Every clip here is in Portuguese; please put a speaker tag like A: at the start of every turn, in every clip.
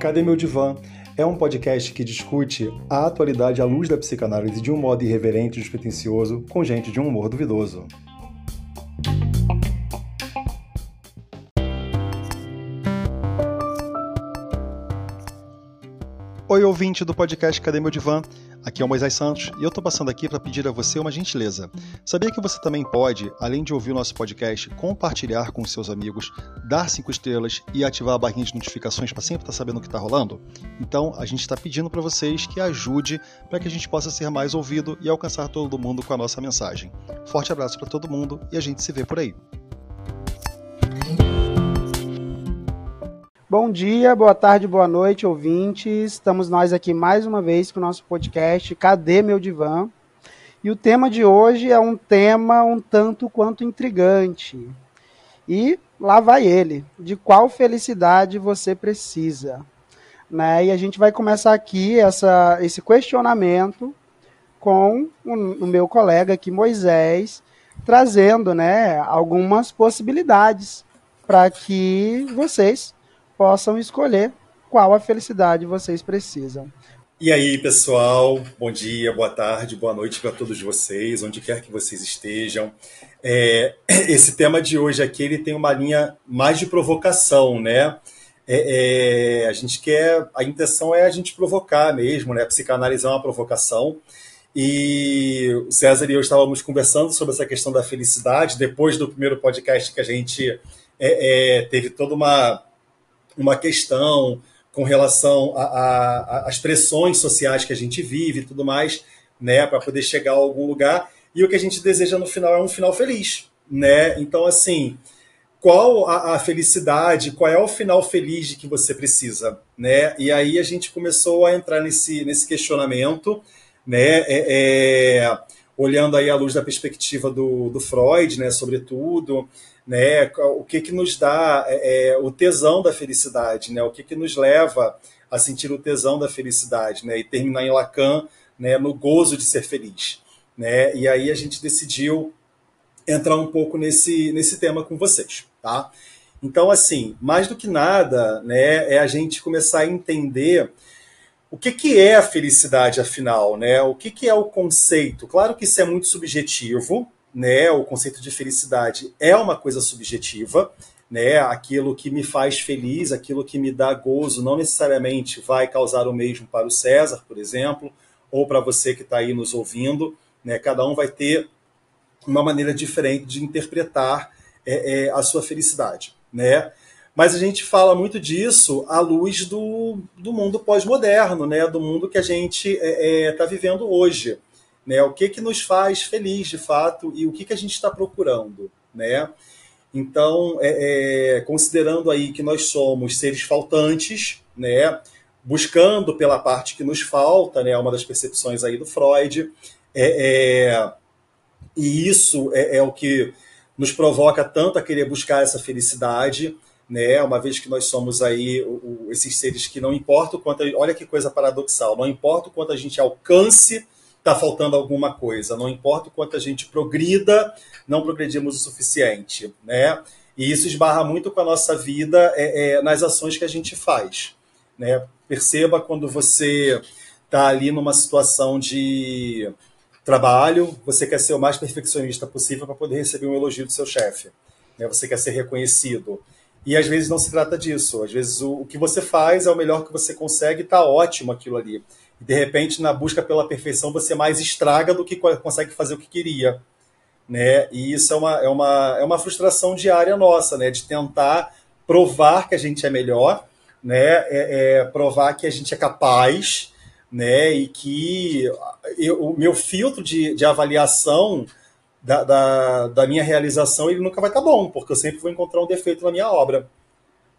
A: Cadê meu divã? É um podcast que discute a atualidade à luz da psicanálise de um modo irreverente e despretensioso, com gente de um humor duvidoso. Oi, ouvinte do podcast Cadê Meu Divã? Aqui é o Moisés Santos e eu estou passando aqui para pedir a você uma gentileza. Sabia que você também pode, além de ouvir o nosso podcast, compartilhar com seus amigos, dar cinco estrelas e ativar a barrinha de notificações para sempre estar tá sabendo o que está rolando? Então, a gente está pedindo para vocês que ajude para que a gente possa ser mais ouvido e alcançar todo mundo com a nossa mensagem. Forte abraço para todo mundo e a gente se vê por aí.
B: Bom dia, boa tarde, boa noite, ouvintes. Estamos nós aqui mais uma vez com o nosso podcast Cadê Meu Divã? E o tema de hoje é um tema um tanto quanto intrigante. E lá vai ele. De qual felicidade você precisa? Né? E a gente vai começar aqui essa, esse questionamento com o, o meu colega aqui, Moisés, trazendo né, algumas possibilidades para que vocês possam escolher qual a felicidade vocês precisam.
A: E aí, pessoal, bom dia, boa tarde, boa noite para todos vocês, onde quer que vocês estejam. É, esse tema de hoje aqui ele tem uma linha mais de provocação, né? É, é, a gente quer, a intenção é a gente provocar mesmo, né? Psicanalizar uma provocação. E o César e eu estávamos conversando sobre essa questão da felicidade depois do primeiro podcast que a gente é, é, teve toda uma uma questão com relação às pressões sociais que a gente vive e tudo mais, né, para poder chegar a algum lugar. E o que a gente deseja no final é um final feliz, né? Então, assim, qual a, a, felicidade, qual é o final feliz de que você precisa, né? E aí a gente começou a entrar nesse, nesse questionamento, né? É, é, olhando aí à luz da perspectiva do, do Freud, né? Sobretudo, né? O que que nos dá é, é, o tesão da felicidade, né? O que que nos leva a sentir o tesão da felicidade, né? E terminar em Lacan, né? No gozo de ser feliz, né? E aí a gente decidiu entrar um pouco nesse nesse tema com vocês, tá? Então, assim, mais do que nada, né? É a gente começar a entender o que, que é a felicidade, afinal, né? O que, que é o conceito? Claro que isso é muito subjetivo, né? O conceito de felicidade é uma coisa subjetiva, né? Aquilo que me faz feliz, aquilo que me dá gozo, não necessariamente vai causar o mesmo para o César, por exemplo, ou para você que está aí nos ouvindo, né? Cada um vai ter uma maneira diferente de interpretar é, é, a sua felicidade, né? Mas a gente fala muito disso à luz do, do mundo pós-moderno, né? Do mundo que a gente está é, é tá vivendo hoje né? O que que nos faz feliz de fato e o que que a gente está procurando, né? Então, é, é, considerando aí que nós somos seres faltantes, né? Buscando pela parte que nos falta, né? Uma das percepções aí do Freud, é, é e isso é, é o que nos provoca tanto a querer buscar essa felicidade, né? Uma vez que nós somos aí o, o, esses seres que não importa o quanto, olha que coisa paradoxal, não importa o quanto a gente alcance está faltando alguma coisa. Não importa o quanto a gente progrida, não progredimos o suficiente, né? E isso esbarra muito com a nossa vida é, é, nas ações que a gente faz, né? Perceba quando você está ali numa situação de trabalho, você quer ser o mais perfeccionista possível para poder receber um elogio do seu chefe, né? Você quer ser reconhecido. E às vezes não se trata disso. Às vezes o, o que você faz é o melhor que você consegue, está ótimo aquilo ali de repente, na busca pela perfeição, você mais estraga do que consegue fazer o que queria. Né? E isso é uma, é uma, é uma frustração diária nossa, né? de tentar provar que a gente é melhor, né? É, é provar que a gente é capaz, né? e que eu, o meu filtro de, de avaliação da, da, da, minha realização ele nunca vai estar bom, porque eu sempre vou encontrar um defeito na minha obra.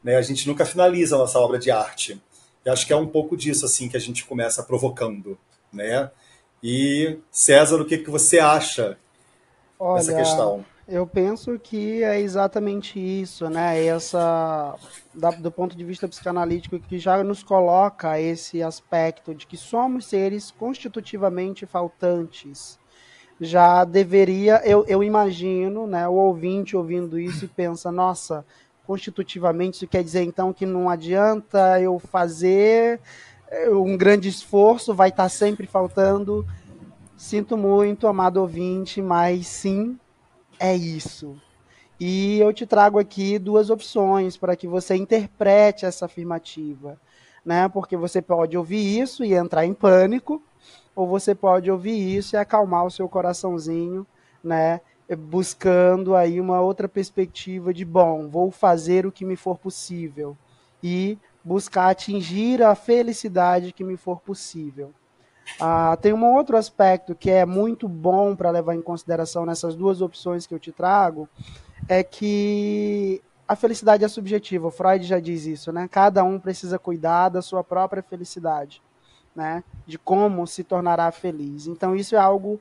A: Né? A gente nunca finaliza a nossa obra de arte. E acho que é um pouco disso assim que a gente começa provocando, né? E César, o que, que você acha Olha, dessa questão?
B: Eu penso que é exatamente isso, né? Essa, da, do ponto de vista psicanalítico, que já nos coloca esse aspecto de que somos seres constitutivamente faltantes. já deveria, eu, eu imagino, né, o ouvinte ouvindo isso e pensa, nossa, constitutivamente isso quer dizer então que não adianta eu fazer eh, um grande esforço, vai estar sempre faltando. Sinto muito, amado ouvinte, mas sim, é isso. E eu te trago aqui duas opções para que você interprete essa afirmativa, né? Porque você pode ouvir isso e entrar em pânico, ou você pode ouvir isso e acalmar o seu coraçãozinho, né? Buscando aí uma outra perspectiva de bom, vou fazer o que me for possível e buscar atingir a felicidade que me for possível. Ah, tem um outro aspecto que é muito bom para levar em consideração nessas duas opções que eu te trago, é que a felicidade é subjetiva. Freud já diz isso, né? Cada um precisa cuidar da sua própria felicidade né, de como se tornará feliz. Então isso é algo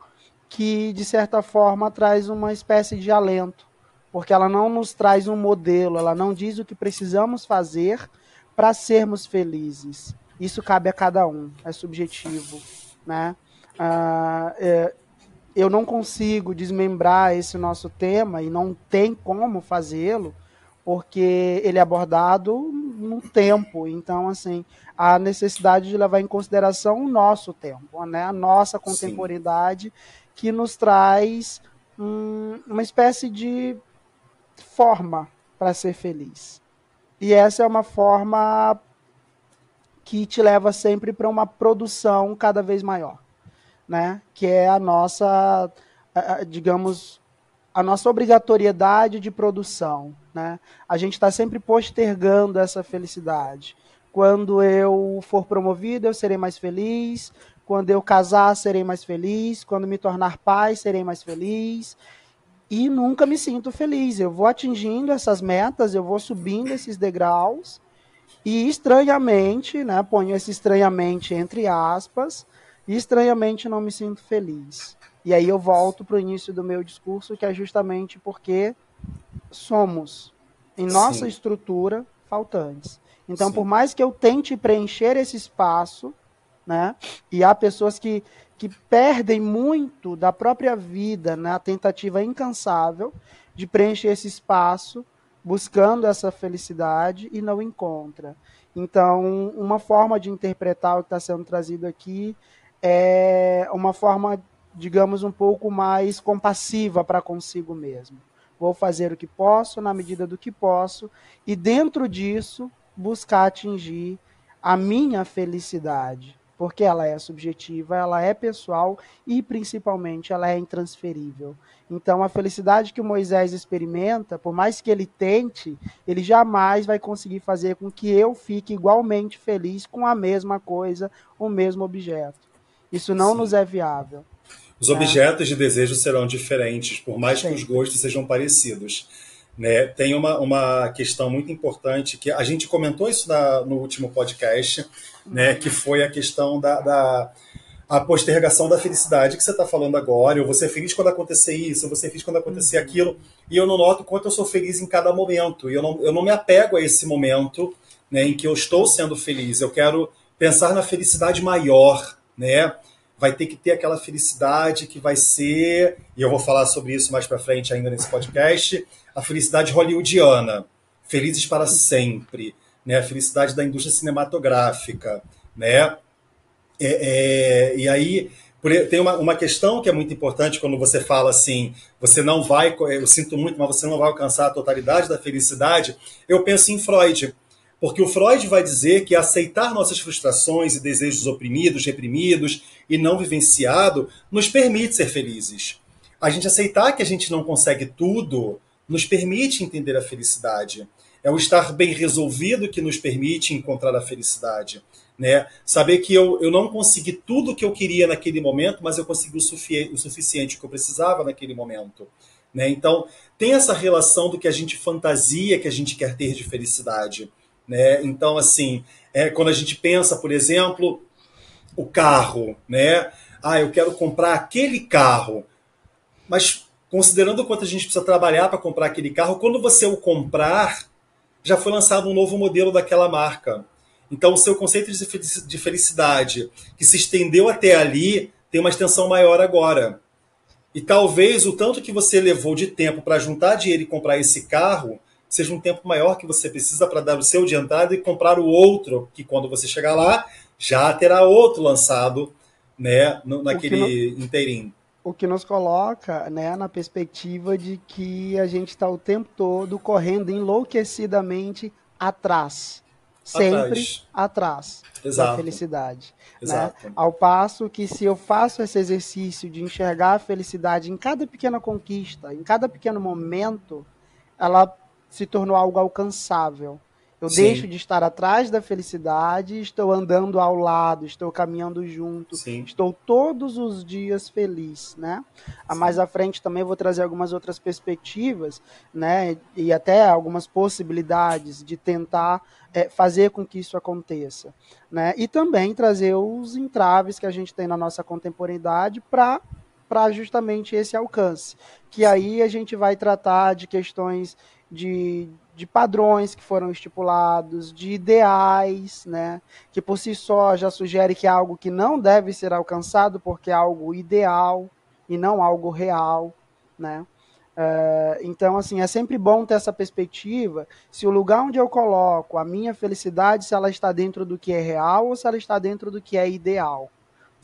B: que de certa forma traz uma espécie de alento, porque ela não nos traz um modelo, ela não diz o que precisamos fazer para sermos felizes. Isso cabe a cada um, é subjetivo, né? Ah, é, eu não consigo desmembrar esse nosso tema e não tem como fazê-lo, porque ele é abordado no tempo. Então, assim, a necessidade de levar em consideração o nosso tempo, né? a nossa contemporaneidade, Sim. Que nos traz hum, uma espécie de forma para ser feliz. E essa é uma forma que te leva sempre para uma produção cada vez maior, né? Que é a nossa, digamos, a nossa obrigatoriedade de produção, né? A gente está sempre postergando essa felicidade. Quando eu for promovido, eu serei mais feliz. Quando eu casar, serei mais feliz. Quando me tornar pai, serei mais feliz. E nunca me sinto feliz. Eu vou atingindo essas metas, eu vou subindo esses degraus. E estranhamente, né, ponho esse estranhamente entre aspas, e estranhamente não me sinto feliz. E aí eu volto para o início do meu discurso, que é justamente porque somos, em nossa Sim. estrutura, faltantes. Então, Sim. por mais que eu tente preencher esse espaço, né? E há pessoas que, que perdem muito da própria vida na né, tentativa incansável de preencher esse espaço, buscando essa felicidade e não encontra. Então, uma forma de interpretar o que está sendo trazido aqui é uma forma, digamos, um pouco mais compassiva para consigo mesmo. Vou fazer o que posso, na medida do que posso, e dentro disso, buscar atingir a minha felicidade, porque ela é subjetiva, ela é pessoal e principalmente ela é intransferível. Então a felicidade que o Moisés experimenta, por mais que ele tente, ele jamais vai conseguir fazer com que eu fique igualmente feliz com a mesma coisa, o mesmo objeto. Isso não Sim. nos é viável.
A: Os objetos de desejo serão diferentes, por mais Sim. que os gostos sejam parecidos. Né? Tem uma, uma questão muito importante que a gente comentou isso na, no último podcast, né? que foi a questão da, da a postergação da felicidade que você está falando agora. Eu vou ser feliz quando acontecer isso, eu vou ser feliz quando acontecer uhum. aquilo. E eu não noto quanto eu sou feliz em cada momento. E eu não, eu não me apego a esse momento né, em que eu estou sendo feliz. Eu quero pensar na felicidade maior, né? Vai ter que ter aquela felicidade que vai ser, e eu vou falar sobre isso mais para frente ainda nesse podcast, a felicidade hollywoodiana, felizes para sempre, né? A felicidade da indústria cinematográfica, né? É, é, e aí tem uma, uma questão que é muito importante quando você fala assim, você não vai, eu sinto muito, mas você não vai alcançar a totalidade da felicidade. Eu penso em Freud, porque o Freud vai dizer que aceitar nossas frustrações e desejos oprimidos, reprimidos e não vivenciado nos permite ser felizes. A gente aceitar que a gente não consegue tudo nos permite entender a felicidade. É o estar bem resolvido que nos permite encontrar a felicidade. Né? Saber que eu, eu não consegui tudo o que eu queria naquele momento, mas eu consegui o, sufi o suficiente que eu precisava naquele momento. Né? Então, tem essa relação do que a gente fantasia que a gente quer ter de felicidade. Né? Então, assim, é, quando a gente pensa, por exemplo, o carro, né? Ah, eu quero comprar aquele carro. Mas considerando o quanto a gente precisa trabalhar para comprar aquele carro, quando você o comprar, já foi lançado um novo modelo daquela marca. Então, o seu conceito de felicidade, que se estendeu até ali, tem uma extensão maior agora. E talvez o tanto que você levou de tempo para juntar dinheiro e comprar esse carro seja um tempo maior que você precisa para dar o seu de entrada e comprar o outro, que quando você chegar lá, já terá outro lançado né, naquele inteirinho.
B: O que nos coloca né, na perspectiva de que a gente está o tempo todo correndo enlouquecidamente atrás. Sempre atrás, atrás da felicidade. Né? Ao passo que se eu faço esse exercício de enxergar a felicidade em cada pequena conquista, em cada pequeno momento, ela se tornou algo alcançável. Eu Sim. deixo de estar atrás da felicidade, estou andando ao lado, estou caminhando junto, Sim. estou todos os dias feliz, né? A mais à frente também vou trazer algumas outras perspectivas, né? E até algumas possibilidades de tentar é, fazer com que isso aconteça, né? E também trazer os entraves que a gente tem na nossa contemporaneidade para para justamente esse alcance, que aí a gente vai tratar de questões de, de padrões que foram estipulados, de ideais, né, que por si só já sugere que é algo que não deve ser alcançado porque é algo ideal e não algo real, né. Uh, então, assim, é sempre bom ter essa perspectiva. Se o lugar onde eu coloco a minha felicidade, se ela está dentro do que é real ou se ela está dentro do que é ideal.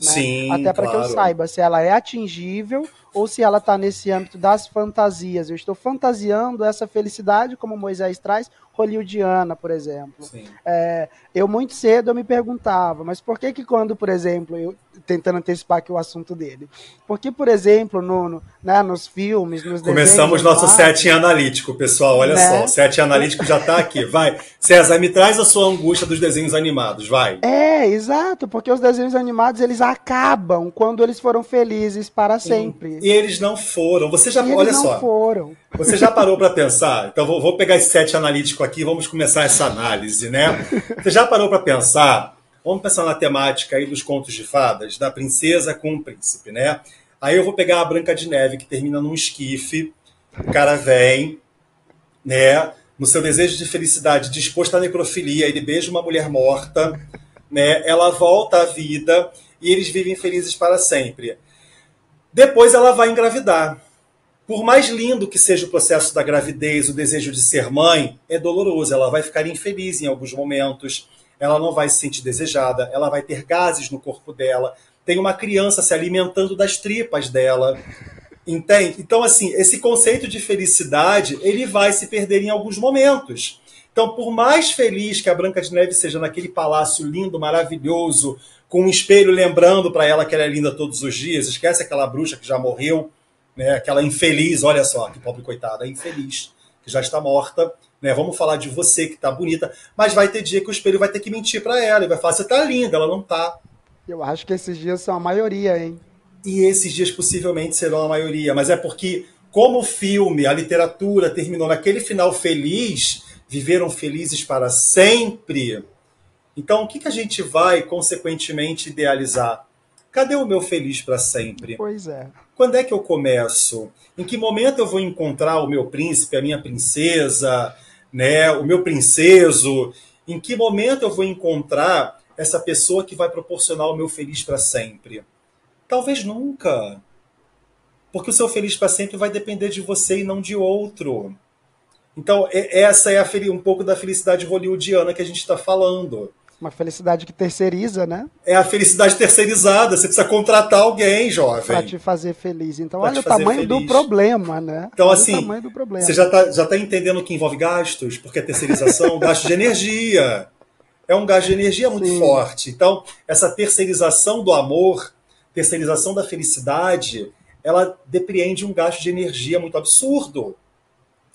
B: Né? Sim, Até para claro. que eu saiba se ela é atingível ou se ela está nesse âmbito das fantasias. Eu estou fantasiando essa felicidade, como Moisés traz, hollywoodiana, por exemplo. É, eu muito cedo eu me perguntava, mas por que que quando, por exemplo, eu tentando antecipar aqui o assunto dele, por que, por exemplo, no, no né, nos filmes, nos
A: Começamos nosso set analítico, pessoal, olha né? só, o set analítico já está aqui, vai. César, me traz a sua angústia dos desenhos animados, vai.
B: É, exato, porque os desenhos animados, eles acabam quando eles foram felizes para sempre.
A: E eles não foram. Você já, olha
B: eles
A: não
B: só. foram.
A: Você já parou para pensar? Então vou, vou, pegar esse set analítico aqui, vamos começar essa análise, né? Você já parou para pensar? Vamos pensar na temática aí dos contos de fadas, da princesa com o príncipe, né? Aí eu vou pegar a Branca de Neve que termina num esquife, o cara vem, né? No seu desejo de felicidade, disposto à necrofilia, ele beija uma mulher morta, né? Ela volta à vida e eles vivem felizes para sempre. Depois ela vai engravidar. Por mais lindo que seja o processo da gravidez, o desejo de ser mãe, é doloroso. Ela vai ficar infeliz em alguns momentos, ela não vai se sentir desejada, ela vai ter gases no corpo dela, tem uma criança se alimentando das tripas dela. Entende? Então, assim, esse conceito de felicidade, ele vai se perder em alguns momentos. Então, por mais feliz que a Branca de Neve seja naquele palácio lindo, maravilhoso, com um espelho lembrando para ela que ela é linda todos os dias, esquece aquela bruxa que já morreu, né? aquela infeliz, olha só, que pobre coitada, infeliz, que já está morta. Né? Vamos falar de você que está bonita, mas vai ter dia que o espelho vai ter que mentir para ela e vai falar: você está linda, ela não está.
B: Eu acho que esses dias são a maioria, hein?
A: E esses dias possivelmente serão a maioria, mas é porque, como o filme, a literatura terminou naquele final feliz, viveram felizes para sempre. Então, o que, que a gente vai, consequentemente, idealizar? Cadê o meu feliz para sempre?
B: Pois é.
A: Quando é que eu começo? Em que momento eu vou encontrar o meu príncipe, a minha princesa, né, o meu princeso? Em que momento eu vou encontrar essa pessoa que vai proporcionar o meu feliz para sempre? Talvez nunca. Porque o seu feliz para sempre vai depender de você e não de outro. Então, essa é a, um pouco da felicidade hollywoodiana que a gente está falando.
B: Uma felicidade que terceiriza, né?
A: É a felicidade terceirizada. Você precisa contratar alguém, jovem.
B: Para te fazer feliz. Então, pra olha o tamanho feliz. do problema, né?
A: Então, olha assim, você já está já tá entendendo que envolve gastos, porque a terceirização, gasto de energia. É um gasto de energia muito Sim. forte. Então, essa terceirização do amor, terceirização da felicidade, ela depreende um gasto de energia muito absurdo.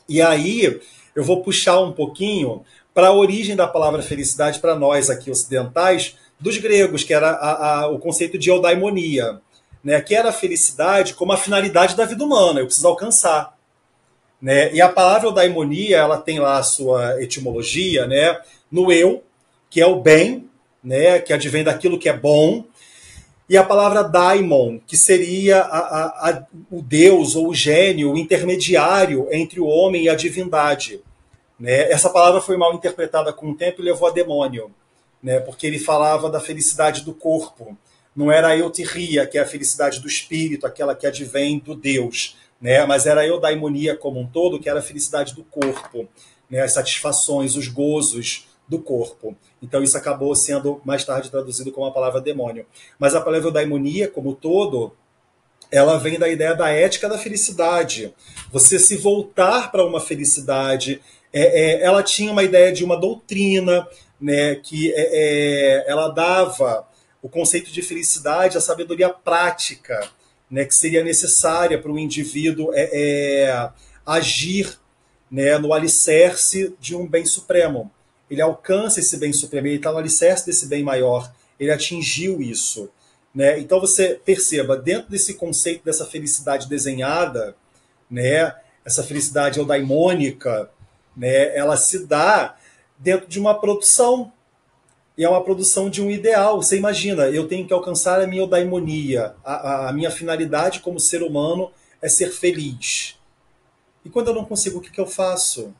A: E aí, eu vou puxar um pouquinho para a origem da palavra felicidade para nós aqui ocidentais, dos gregos, que era a, a, o conceito de eudaimonia, né, que era a felicidade como a finalidade da vida humana, eu preciso alcançar. Né? E a palavra eudaimonia, ela tem lá a sua etimologia, né, no eu, que é o bem, né, que advém daquilo que é bom, e a palavra daimon, que seria a, a, o Deus ou o gênio, o intermediário entre o homem e a divindade. Né? Essa palavra foi mal interpretada com o tempo e levou a demônio, né? porque ele falava da felicidade do corpo. Não era a euteria, que é a felicidade do espírito, aquela que advém do Deus, né? mas era a eudaimonia como um todo, que era a felicidade do corpo, né? as satisfações, os gozos do corpo. Então isso acabou sendo mais tarde traduzido como a palavra demônio. Mas a palavra eudaimonia como um todo, ela vem da ideia da ética da felicidade. Você se voltar para uma felicidade. É, é, ela tinha uma ideia de uma doutrina, né, que é, é ela dava o conceito de felicidade, a sabedoria prática, né, que seria necessária para o indivíduo é, é, agir né, no alicerce de um bem supremo. Ele alcança esse bem supremo, ele está no alicerce desse bem maior, ele atingiu isso. Né? Então você perceba, dentro desse conceito dessa felicidade desenhada, né, essa felicidade eudaimônica, né, ela se dá dentro de uma produção e é uma produção de um ideal. Você imagina, eu tenho que alcançar a minha eudaimonia, a, a, a minha finalidade como ser humano é ser feliz. E quando eu não consigo, o que, que eu faço?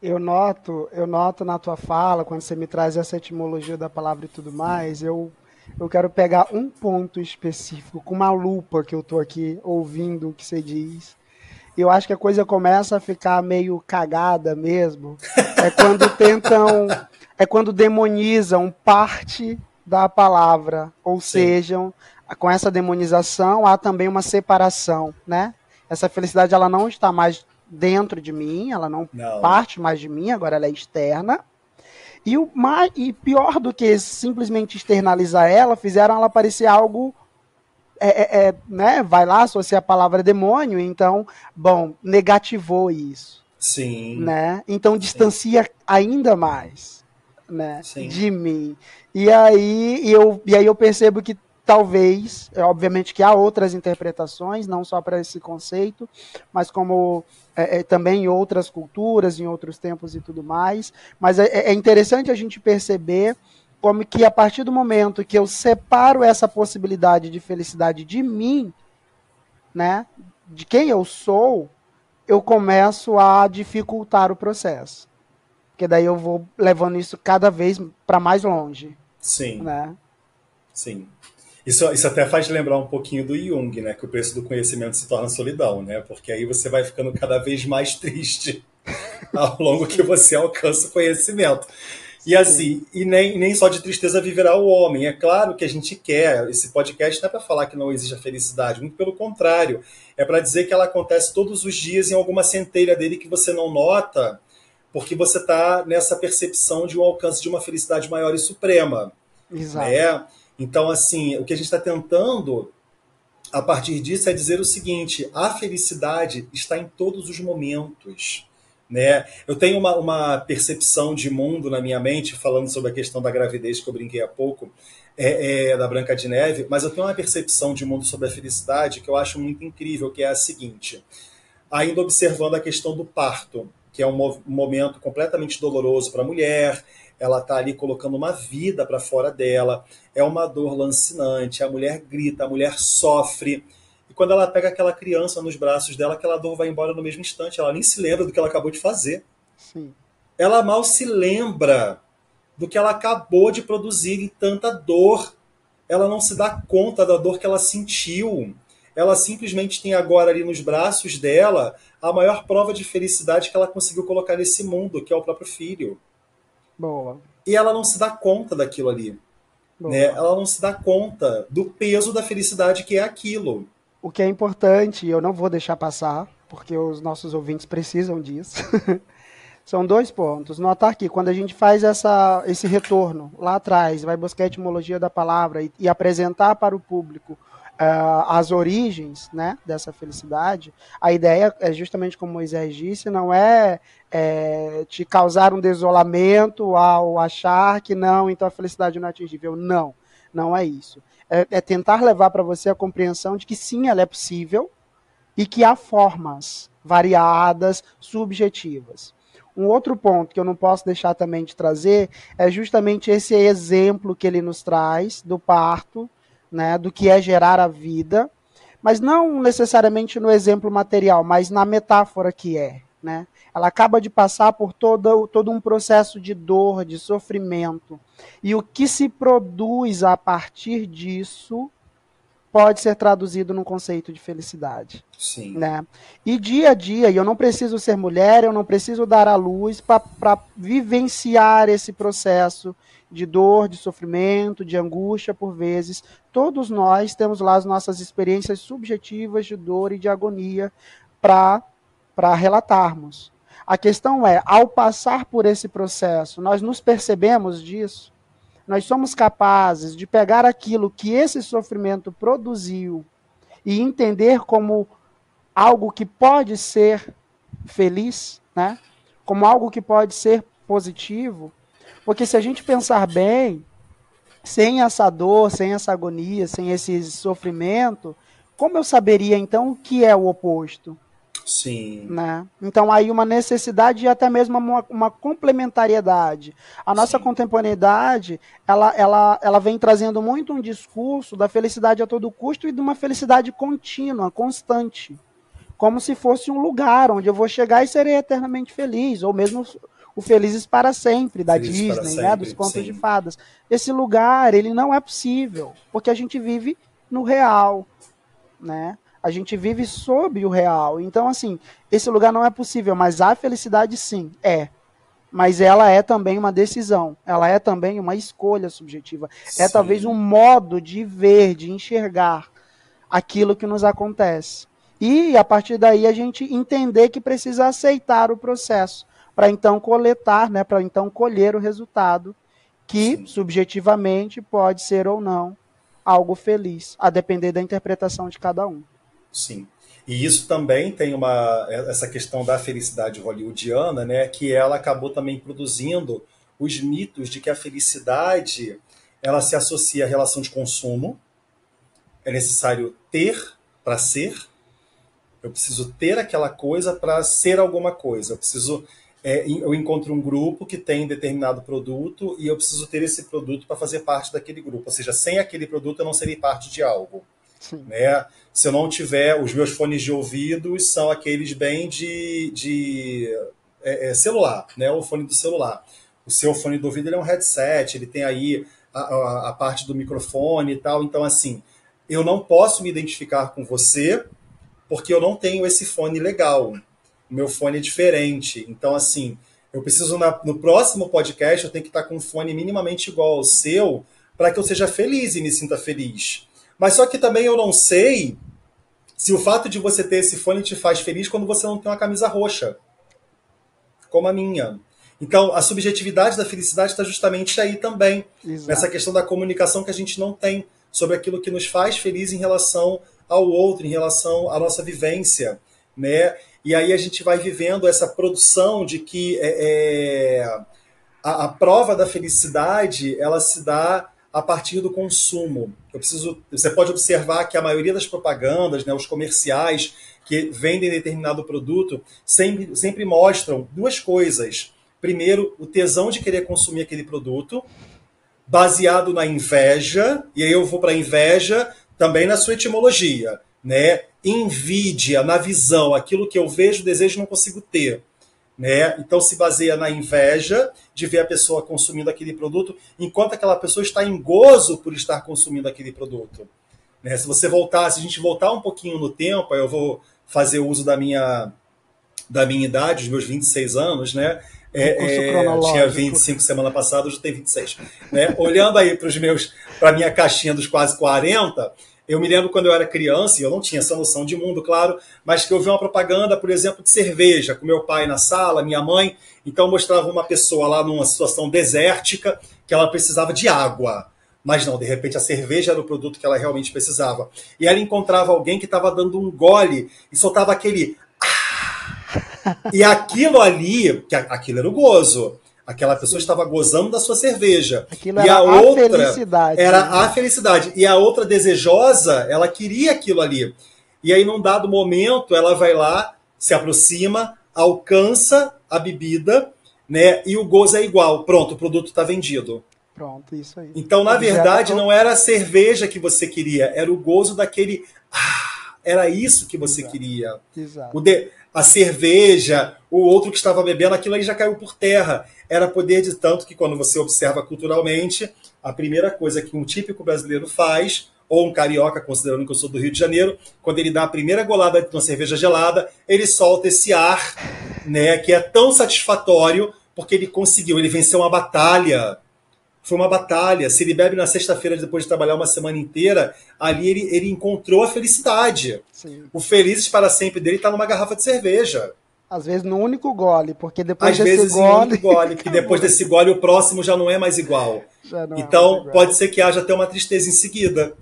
B: Eu noto, eu noto na tua fala, quando você me traz essa etimologia da palavra e tudo mais, eu, eu quero pegar um ponto específico, com uma lupa que eu tô aqui ouvindo o que você diz. Eu acho que a coisa começa a ficar meio cagada mesmo. É quando tentam é quando demonizam parte da palavra, ou Sim. seja, com essa demonização há também uma separação, né? Essa felicidade ela não está mais dentro de mim, ela não, não. parte mais de mim, agora ela é externa. E, o mais, e pior do que simplesmente externalizar ela, fizeram ela parecer algo é, é, é, né, vai lá, associar a palavra demônio, então, bom, negativou isso.
A: Sim.
B: Né? Então distancia Sim. ainda mais né, Sim. de mim. E aí eu, e aí eu percebo que talvez, é, obviamente que há outras interpretações, não só para esse conceito, mas como é, é, também em outras culturas, em outros tempos e tudo mais. Mas é, é interessante a gente perceber como que a partir do momento que eu separo essa possibilidade de felicidade de mim, né, de quem eu sou, eu começo a dificultar o processo. Porque daí eu vou levando isso cada vez para mais longe.
A: Sim.
B: Né?
A: Sim. Isso, isso até faz lembrar um pouquinho do Jung, né? Que o preço do conhecimento se torna solidão, né? Porque aí você vai ficando cada vez mais triste ao longo que você alcança o conhecimento. E assim, e nem, nem só de tristeza viverá o homem. É claro que a gente quer, esse podcast não é para falar que não existe a felicidade, muito pelo contrário. É para dizer que ela acontece todos os dias em alguma centelha dele que você não nota, porque você está nessa percepção de um alcance de uma felicidade maior e suprema.
B: Exato. Né?
A: Então, assim, o que a gente está tentando a partir disso é dizer o seguinte: a felicidade está em todos os momentos. Né? Eu tenho uma, uma percepção de mundo na minha mente, falando sobre a questão da gravidez que eu brinquei há pouco, é, é, da Branca de Neve, mas eu tenho uma percepção de mundo sobre a felicidade que eu acho muito incrível, que é a seguinte: ainda observando a questão do parto que é um, momento completamente doloroso para a mulher, ela está ali colocando uma vida para fora dela, é uma dor lancinante, a mulher grita, a mulher sofre. Quando ela pega aquela criança nos braços dela, aquela dor vai embora no mesmo instante, ela nem se lembra do que ela acabou de fazer.
B: Sim.
A: Ela mal se lembra do que ela acabou de produzir em tanta dor. Ela não se dá conta da dor que ela sentiu. Ela simplesmente tem agora ali nos braços dela a maior prova de felicidade que ela conseguiu colocar nesse mundo, que é o próprio filho.
B: Boa.
A: E ela não se dá conta daquilo ali. Né? Ela não se dá conta do peso da felicidade que é aquilo.
B: O que é importante, e eu não vou deixar passar, porque os nossos ouvintes precisam disso. São dois pontos. Notar que quando a gente faz essa, esse retorno lá atrás, vai buscar a etimologia da palavra e, e apresentar para o público uh, as origens né, dessa felicidade, a ideia é justamente como Moisés disse, não é, é te causar um desolamento ao achar que não, então a felicidade não é atingível. Não, não é isso. É, é tentar levar para você a compreensão de que sim, ela é possível e que há formas variadas, subjetivas. Um outro ponto que eu não posso deixar também de trazer é justamente esse exemplo que ele nos traz do parto, né, do que é gerar a vida, mas não necessariamente no exemplo material, mas na metáfora que é, né? Ela acaba de passar por todo, todo um processo de dor, de sofrimento. E o que se produz a partir disso pode ser traduzido num conceito de felicidade.
A: Sim.
B: Né? E dia a dia, e eu não preciso ser mulher, eu não preciso dar à luz para vivenciar esse processo de dor, de sofrimento, de angústia por vezes. Todos nós temos lá as nossas experiências subjetivas de dor e de agonia para relatarmos. A questão é, ao passar por esse processo, nós nos percebemos disso? nós somos capazes de pegar aquilo que esse sofrimento produziu e entender como algo que pode ser feliz, né? como algo que pode ser positivo, porque se a gente pensar bem, sem essa dor, sem essa agonia, sem esse sofrimento, como eu saberia então o que é o oposto?
A: Sim.
B: Né? Então, aí uma necessidade e até mesmo uma, uma complementariedade. A nossa Sim. contemporaneidade, ela, ela, ela vem trazendo muito um discurso da felicidade a todo custo e de uma felicidade contínua, constante. Como se fosse um lugar onde eu vou chegar e serei eternamente feliz, ou mesmo o Felizes para Sempre, da Felizes Disney, né? sempre, né, dos contos sim. de fadas. Esse lugar, ele não é possível, porque a gente vive no real, né? A gente vive sob o real. Então, assim, esse lugar não é possível, mas a felicidade sim, é. Mas ela é também uma decisão, ela é também uma escolha subjetiva. É sim. É talvez um modo de ver, de enxergar aquilo que nos acontece. E a partir daí a gente entender que precisa aceitar o processo para então coletar, né, para então colher o resultado que Sim. subjetivamente pode ser ou não algo feliz, a depender da interpretação de cada um.
A: Sim. E isso também tem uma essa questão da felicidade hollywoodiana, né, que ela acabou também produzindo os mitos de que a felicidade ela se associa à relação de consumo. É necessário ter para ser. Eu preciso ter aquela coisa para ser alguma coisa. Eu preciso é, eu encontro um grupo que tem determinado produto e eu preciso ter esse produto para fazer parte daquele grupo. Ou seja, sem aquele produto eu não serei parte de algo. Né? Se eu não tiver, os meus fones de ouvido são aqueles bem de, de é, é, celular, né? o fone do celular. O seu fone de ouvido ele é um headset, ele tem aí a, a, a parte do microfone e tal. Então, assim, eu não posso me identificar com você porque eu não tenho esse fone legal. O meu fone é diferente. Então, assim, eu preciso, na, no próximo podcast, eu tenho que estar com um fone minimamente igual ao seu para que eu seja feliz e me sinta feliz. Mas só que também eu não sei se o fato de você ter esse fone te faz feliz quando você não tem uma camisa roxa, como a minha. Então, a subjetividade da felicidade está justamente aí também, Exato. nessa questão da comunicação que a gente não tem sobre aquilo que nos faz feliz em relação ao outro, em relação à nossa vivência, né? E aí a gente vai vivendo essa produção de que é, é a, a prova da felicidade ela se dá a partir do consumo. Eu preciso, você pode observar que a maioria das propagandas, né, os comerciais que vendem determinado produto, sempre, sempre mostram duas coisas. Primeiro, o tesão de querer consumir aquele produto, baseado na inveja, e aí eu vou para a inveja também na sua etimologia, né? Invídia, na visão, aquilo que eu vejo, desejo não consigo ter. Né? Então se baseia na inveja de ver a pessoa consumindo aquele produto, enquanto aquela pessoa está em gozo por estar consumindo aquele produto. Né? Se você voltar, se a gente voltar um pouquinho no tempo, eu vou fazer uso da minha da minha idade, os meus 26 anos, né? É, é, tinha 25 semana passada, hoje tenho 26. Né? Olhando aí para os meus, para minha caixinha dos quase 40, eu me lembro quando eu era criança, e eu não tinha essa noção de mundo, claro, mas que eu vi uma propaganda, por exemplo, de cerveja, com meu pai na sala, minha mãe. Então mostrava uma pessoa lá numa situação desértica que ela precisava de água. Mas não, de repente a cerveja era o produto que ela realmente precisava. E ela encontrava alguém que estava dando um gole e soltava aquele. Ah! E aquilo ali, que aquilo era o gozo. Aquela pessoa estava gozando da sua cerveja.
B: Aquilo e era a, outra felicidade.
A: Era né? a felicidade. E a outra desejosa, ela queria aquilo ali. E aí, num dado momento, ela vai lá, se aproxima, alcança a bebida, né? E o gozo é igual. Pronto, o produto está vendido.
B: Pronto, isso aí.
A: Então, na verdade, não era a cerveja que você queria, era o gozo daquele. Ah, era isso que você Exato. queria.
B: Exato.
A: O de, a cerveja, o outro que estava bebendo, aquilo aí já caiu por terra. Era poder de tanto que quando você observa culturalmente, a primeira coisa que um típico brasileiro faz, ou um carioca, considerando que eu sou do Rio de Janeiro, quando ele dá a primeira golada de uma cerveja gelada, ele solta esse ar, né, que é tão satisfatório porque ele conseguiu, ele venceu uma batalha foi uma batalha. Se ele bebe na sexta-feira depois de trabalhar uma semana inteira, ali ele, ele encontrou a felicidade.
B: Sim.
A: O felizes para sempre dele está numa garrafa de cerveja.
B: Às vezes no único gole, porque depois
A: Às
B: desse
A: vezes
B: gole.
A: Às gole, que depois desse gole o próximo já não é mais igual.
B: É
A: então
B: mais igual.
A: pode ser que haja até uma tristeza em seguida.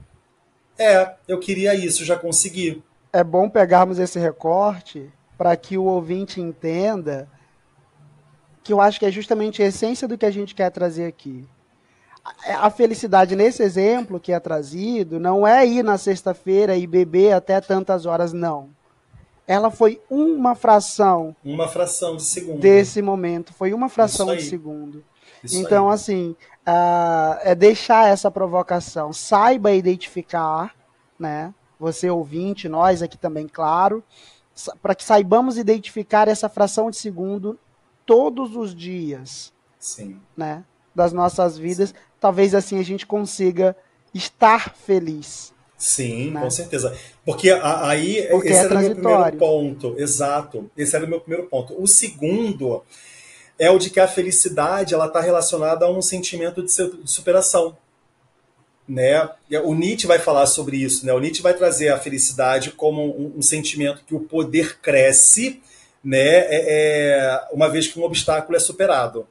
A: É, eu queria isso, já consegui.
B: É bom pegarmos esse recorte para que o ouvinte entenda que eu acho que é justamente a essência do que a gente quer trazer aqui a felicidade nesse exemplo que é trazido não é ir na sexta-feira e beber até tantas horas, não. Ela foi uma fração.
A: Uma fração de segundo.
B: Desse momento. Foi uma fração de segundo.
A: Isso
B: então,
A: aí.
B: assim, uh, é deixar essa provocação. Saiba identificar, né? Você ouvinte, nós aqui também, claro, para que saibamos identificar essa fração de segundo todos os dias.
A: Sim.
B: Né? Das nossas vidas. Sim talvez assim a gente consiga estar feliz.
A: Sim, né? com certeza. Porque aí
B: Porque
A: esse
B: é
A: era o meu primeiro ponto. Exato. Esse era o meu primeiro ponto. O segundo é o de que a felicidade ela está relacionada a um sentimento de superação. Né? O Nietzsche vai falar sobre isso. Né? O Nietzsche vai trazer a felicidade como um, um sentimento que o poder cresce né? É, é, uma vez que um obstáculo é superado.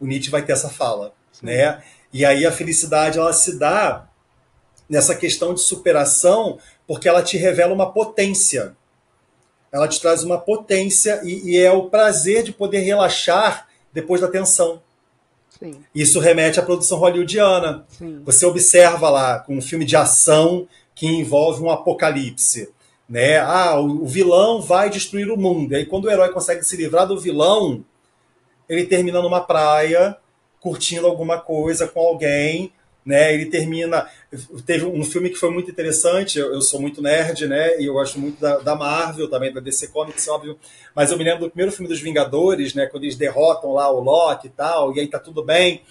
A: O Nietzsche vai ter essa fala. Né? E aí a felicidade ela se dá nessa questão de superação, porque ela te revela uma potência. Ela te traz uma potência e, e é o prazer de poder relaxar depois da tensão.
B: Sim.
A: Isso remete à produção hollywoodiana.
B: Sim.
A: Você observa lá com um filme de ação que envolve um apocalipse. Né? Ah, o, o vilão vai destruir o mundo. E aí, quando o herói consegue se livrar do vilão, ele termina numa praia curtindo alguma coisa com alguém, né? Ele termina. Teve um filme que foi muito interessante. Eu, eu sou muito nerd, né? E eu gosto muito da, da, Marvel, também da DC Comics, óbvio. Mas eu me lembro do primeiro filme dos Vingadores, né? Quando eles derrotam lá o Loki e tal, e aí tá tudo bem.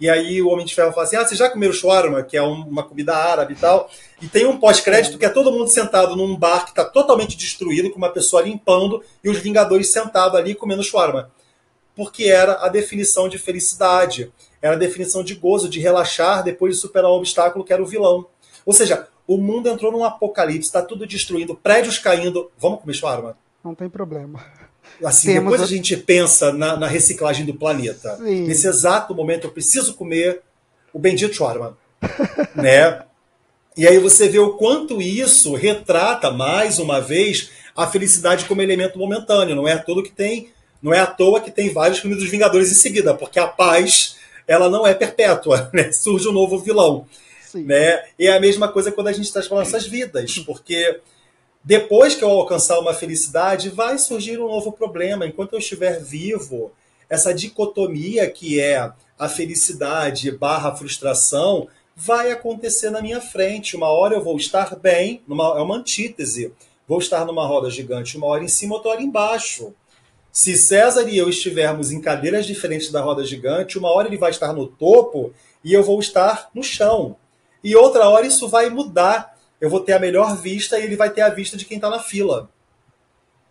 A: E aí o Homem de Ferro fala assim: Ah, vocês já comeram shawarma, que é um, uma comida árabe e tal. E tem um pós-crédito que é todo mundo sentado num bar que está totalmente destruído, com uma pessoa limpando, e os Vingadores sentados ali comendo shawarma porque era a definição de felicidade, era a definição de gozo, de relaxar depois de superar um obstáculo que era o vilão. Ou seja, o mundo entrou num apocalipse, está tudo destruindo, prédios caindo. Vamos comer shawarma?
B: Não tem problema.
A: Assim, Temos depois a gente pensa na, na reciclagem do planeta.
B: Sim.
A: Nesse exato momento, eu preciso comer o bendito shawarma. né? E aí você vê o quanto isso retrata, mais uma vez, a felicidade como elemento momentâneo. Não é tudo que tem não é à toa que tem vários filmes dos Vingadores em seguida, porque a paz ela não é perpétua, né? Surge um novo vilão.
B: Sim.
A: Né? E é a mesma coisa quando a gente está com nossas vidas, porque depois que eu alcançar uma felicidade, vai surgir um novo problema. Enquanto eu estiver vivo, essa dicotomia que é a felicidade barra frustração vai acontecer na minha frente. Uma hora eu vou estar bem, numa, é uma antítese. Vou estar numa roda gigante, uma hora em cima, outra hora embaixo. Se César e eu estivermos em cadeiras diferentes da roda gigante, uma hora ele vai estar no topo e eu vou estar no chão. E outra hora isso vai mudar. Eu vou ter a melhor vista e ele vai ter a vista de quem está na fila.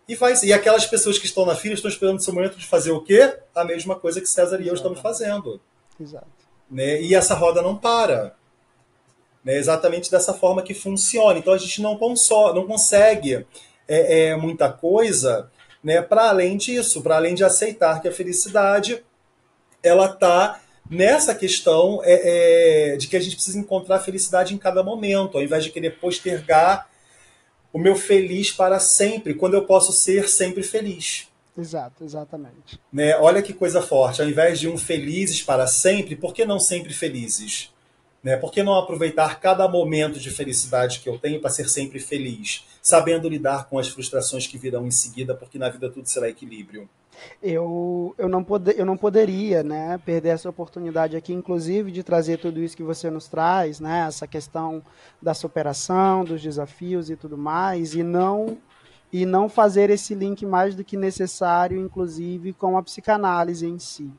A: E, faz, e aquelas pessoas que estão na fila estão esperando esse momento de fazer o quê? A mesma coisa que César e eu estamos fazendo.
B: Exato.
A: Né? E essa roda não para. Né? Exatamente dessa forma que funciona. Então a gente não, console, não consegue é, é, muita coisa né, para além disso, para além de aceitar que a felicidade ela está nessa questão é, é, de que a gente precisa encontrar a felicidade em cada momento, ao invés de querer postergar o meu feliz para sempre, quando eu posso ser sempre feliz.
B: Exato, exatamente.
A: Né? Olha que coisa forte, ao invés de um felizes para sempre, por que não sempre felizes? Né? Por que não aproveitar cada momento de felicidade que eu tenho para ser sempre feliz, sabendo lidar com as frustrações que virão em seguida, porque na vida tudo será equilíbrio?
B: Eu, eu, não, eu não poderia né, perder essa oportunidade aqui, inclusive, de trazer tudo isso que você nos traz, né, essa questão da superação, dos desafios e tudo mais, e não e não fazer esse link mais do que necessário, inclusive, com a psicanálise em si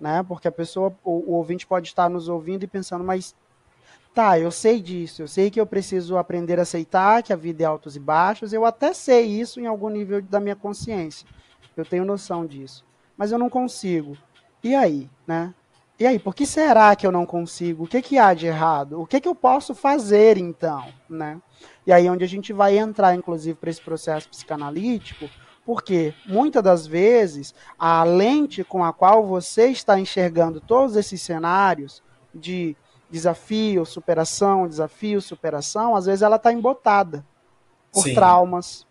B: né? Porque a pessoa, o, o ouvinte pode estar nos ouvindo e pensando, mas tá, eu sei disso, eu sei que eu preciso aprender a aceitar que a vida é altos e baixos, eu até sei isso em algum nível da minha consciência. Eu tenho noção disso. Mas eu não consigo. E aí, né? E aí, por que será que eu não consigo? O que, que há de errado? O que, que eu posso fazer então, né? E aí é onde a gente vai entrar, inclusive, para esse processo psicanalítico, porque muitas das vezes a lente com a qual você está enxergando todos esses cenários de desafio, superação, desafio, superação, às vezes ela está embotada por Sim. traumas,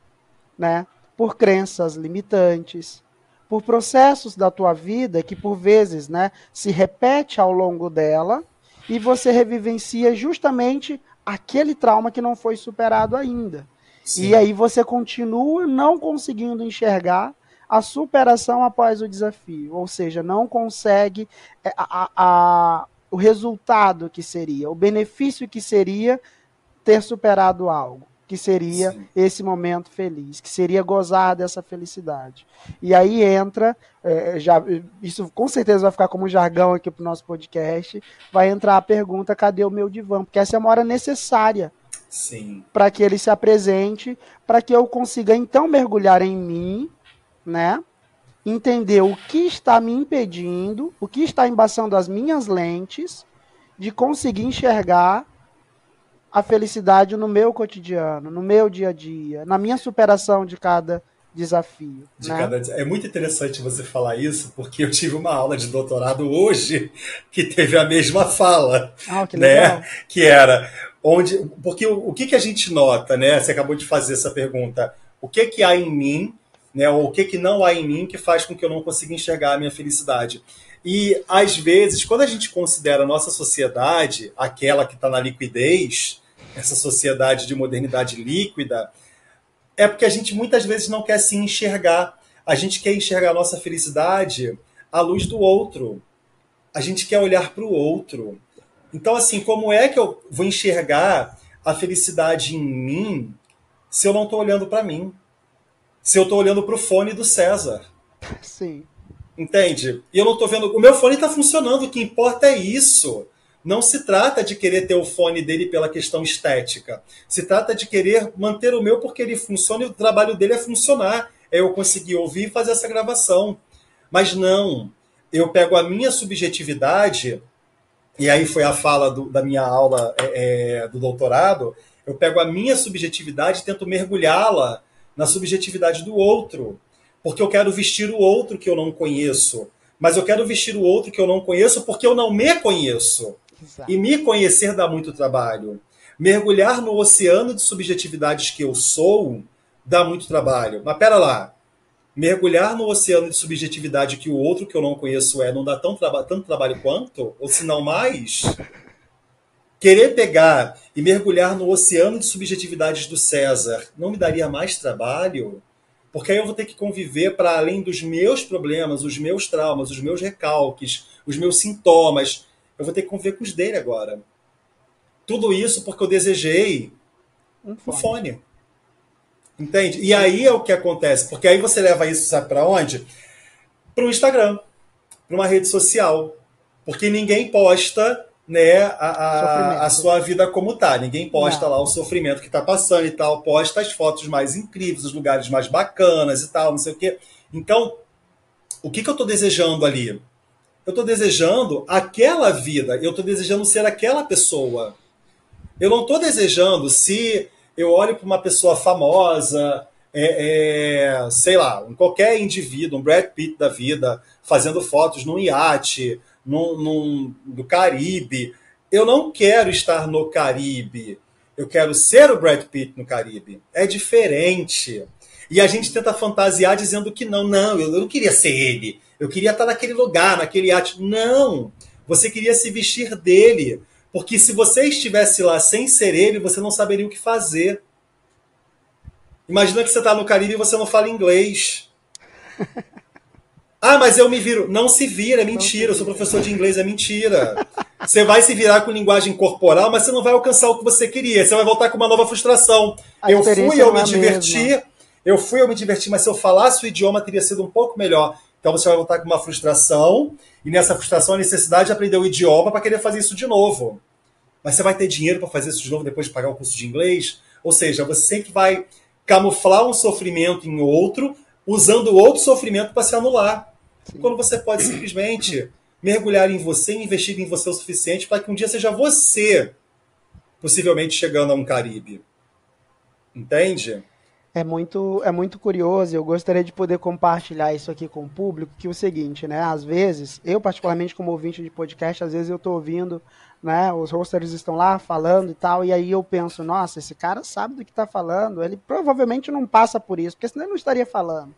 B: né? por crenças limitantes, por processos da tua vida que por vezes né, se repete ao longo dela e você revivencia justamente aquele trauma que não foi superado ainda. Sim. E aí você continua não conseguindo enxergar a superação após o desafio, ou seja, não consegue é, a, a, a, o resultado que seria, o benefício que seria ter superado algo, que seria Sim. esse momento feliz, que seria gozar dessa felicidade. E aí entra, é, já, isso com certeza vai ficar como jargão aqui para o nosso podcast, vai entrar a pergunta: cadê o meu divã? Porque essa é uma hora necessária para que ele se apresente, para que eu consiga então mergulhar em mim, né? Entender o que está me impedindo, o que está embaçando as minhas lentes de conseguir enxergar a felicidade no meu cotidiano, no meu dia a dia, na minha superação de cada desafio.
A: De
B: né?
A: cada... É muito interessante você falar isso, porque eu tive uma aula de doutorado hoje que teve a mesma fala.
B: Ah, que né? legal.
A: Que era onde. Porque o, o que, que a gente nota, né? Você acabou de fazer essa pergunta. O que que há em mim, né? Ou o que que não há em mim que faz com que eu não consiga enxergar a minha felicidade? E às vezes, quando a gente considera a nossa sociedade, aquela que está na liquidez, essa sociedade de modernidade líquida, é porque a gente muitas vezes não quer se enxergar. A gente quer enxergar a nossa felicidade à luz do outro. A gente quer olhar para o outro. Então, assim, como é que eu vou enxergar a felicidade em mim se eu não estou olhando para mim? Se eu estou olhando para o fone do César?
B: Sim.
A: Entende? E eu não estou vendo. O meu fone está funcionando, o que importa é isso. Não se trata de querer ter o fone dele pela questão estética. Se trata de querer manter o meu porque ele funciona e o trabalho dele é funcionar. É eu conseguir ouvir e fazer essa gravação. Mas não. Eu pego a minha subjetividade, e aí foi a fala do, da minha aula é, é, do doutorado. Eu pego a minha subjetividade e tento mergulhá-la na subjetividade do outro. Porque eu quero vestir o outro que eu não conheço. Mas eu quero vestir o outro que eu não conheço porque eu não me conheço. Exato. E me conhecer dá muito trabalho. Mergulhar no oceano de subjetividades que eu sou dá muito trabalho. Mas pera lá. Mergulhar no oceano de subjetividade que o outro que eu não conheço é não dá tão traba tanto trabalho quanto? Ou se não mais? Querer pegar e mergulhar no oceano de subjetividades do César não me daria mais trabalho? Porque aí eu vou ter que conviver para além dos meus problemas, os meus traumas, os meus recalques, os meus sintomas, eu vou ter que conviver com os dele agora. Tudo isso porque eu desejei um fone. Um fone. Entende? E aí é o que acontece, porque aí você leva isso, sabe para onde? Para o Instagram, para uma rede social. Porque ninguém posta né, a, a, a, sua vida como tá. Ninguém posta não. lá o sofrimento que tá passando e tal. Posta as fotos mais incríveis, os lugares mais bacanas e tal, não sei o quê. Então, o que, que eu estou desejando ali? Eu estou desejando aquela vida, eu estou desejando ser aquela pessoa. Eu não estou desejando se eu olho para uma pessoa famosa, é, é, sei lá, um qualquer indivíduo, um Brad Pitt da vida, fazendo fotos num iate, num, num, do Caribe. Eu não quero estar no Caribe. Eu quero ser o Brad Pitt no Caribe. É diferente. E a gente tenta fantasiar dizendo que não, não, eu não queria ser ele. Eu queria estar naquele lugar, naquele arte. Não! Você queria se vestir dele, Porque se você estivesse lá sem ser ele, você não saberia o que fazer. Imagina que você está no Caribe e você não fala inglês. Ah, mas eu me viro. Não se vira, é mentira. Eu sou professor de inglês, é mentira. Você vai se virar com linguagem corporal, mas você não vai alcançar o que você queria. Você vai voltar com uma nova frustração.
B: A
A: eu fui, eu me
B: é
A: diverti. Eu fui, eu me diverti, mas se eu falasse o idioma, teria sido um pouco melhor. Então você vai voltar com uma frustração, e nessa frustração a necessidade de aprender o idioma para querer fazer isso de novo. Mas você vai ter dinheiro para fazer isso de novo depois de pagar o curso de inglês? Ou seja, você sempre vai camuflar um sofrimento em outro, usando outro sofrimento para se anular. Sim. Quando você pode simplesmente mergulhar em você e investir em você o suficiente para que um dia seja você, possivelmente chegando a um Caribe. Entende?
B: É muito, é muito curioso, eu gostaria de poder compartilhar isso aqui com o público, que é o seguinte, né? Às vezes, eu particularmente como ouvinte de podcast, às vezes eu estou ouvindo, né? Os hosters estão lá falando e tal, e aí eu penso, nossa, esse cara sabe do que está falando, ele provavelmente não passa por isso, porque senão ele não estaria falando.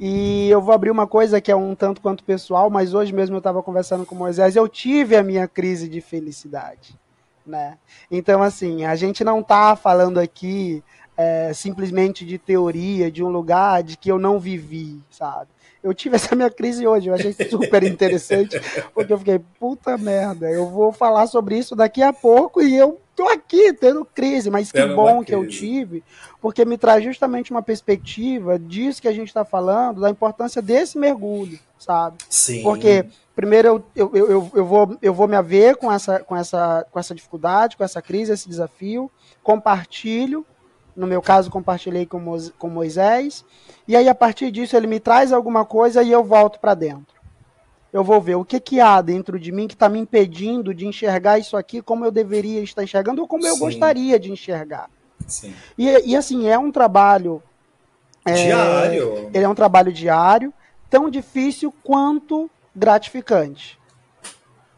B: E eu vou abrir uma coisa que é um tanto quanto pessoal, mas hoje mesmo eu estava conversando com o Moisés, eu tive a minha crise de felicidade, né? Então, assim, a gente não está falando aqui é, simplesmente de teoria, de um lugar de que eu não vivi, sabe? Eu tive essa minha crise hoje, eu achei super interessante, porque eu fiquei, puta merda, eu vou falar sobre isso daqui a pouco e eu tô aqui tendo crise, mas que bom que eu tive, porque me traz justamente uma perspectiva disso que a gente está falando, da importância desse mergulho, sabe?
A: Sim.
B: Porque primeiro eu, eu, eu, eu, vou, eu vou me haver com essa, com, essa, com essa dificuldade, com essa crise, esse desafio, compartilho, no meu caso, compartilhei com, com Moisés. E aí, a partir disso, ele me traz alguma coisa e eu volto para dentro. Eu vou ver o que, que há dentro de mim que está me impedindo de enxergar isso aqui como eu deveria estar enxergando ou como Sim. eu gostaria de enxergar.
A: Sim.
B: E, e assim, é um trabalho.
A: É, diário.
B: Ele é um trabalho diário, tão difícil quanto gratificante.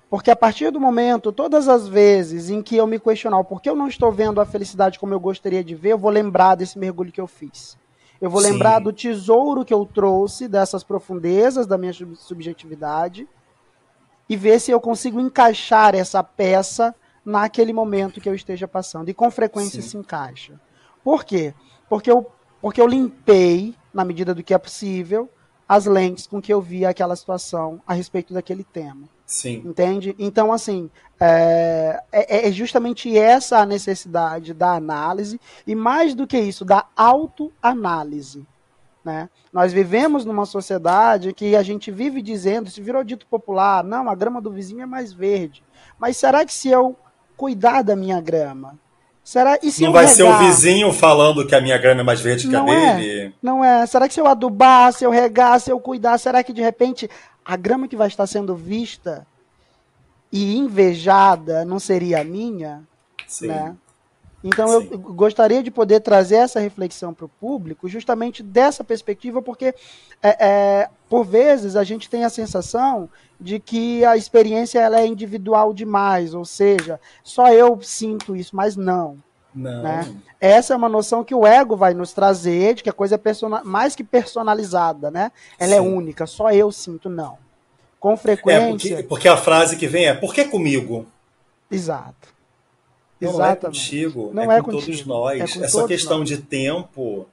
B: Porque a partir do momento, todas as vezes em que eu me questionar por que eu não estou vendo a felicidade como eu gostaria de ver, eu vou lembrar desse mergulho que eu fiz. Eu vou Sim. lembrar do tesouro que eu trouxe dessas profundezas da minha subjetividade e ver se eu consigo encaixar essa peça naquele momento que eu esteja passando. E com frequência Sim. se encaixa. Por quê? Porque eu, porque eu limpei, na medida do que é possível, as lentes com que eu via aquela situação a respeito daquele tema.
A: Sim.
B: Entende? Então, assim, é, é, é, justamente essa a necessidade da análise e, mais do que isso, da autoanálise. Né? Nós vivemos numa sociedade que a gente vive dizendo, se virou dito popular, não, a grama do vizinho é mais verde. Mas será que se eu cuidar da minha grama, Será, e se
A: não vai regar? ser o vizinho falando que a minha grama é mais verde que
B: não
A: a
B: é,
A: dele?
B: Não é. Será que se eu adubar, se eu regar, se eu cuidar, será que de repente a grama que vai estar sendo vista e invejada não seria a minha?
A: Sim.
B: Né? Então Sim. eu gostaria de poder trazer essa reflexão para o público, justamente dessa perspectiva, porque é, é, por vezes a gente tem a sensação de que a experiência ela é individual demais, ou seja, só eu sinto isso, mas não.
A: Não.
B: Né? Essa é uma noção que o ego vai nos trazer, de que a coisa é mais que personalizada, né? Ela é Sim. é única, só eu sinto, não. Com frequência.
A: É porque, porque, a frase que vem é: por que comigo?
B: Exato.
A: Não
B: Exatamente.
A: é contigo, não é, é com contigo. todos nós. É, é só questão nós. de tempo.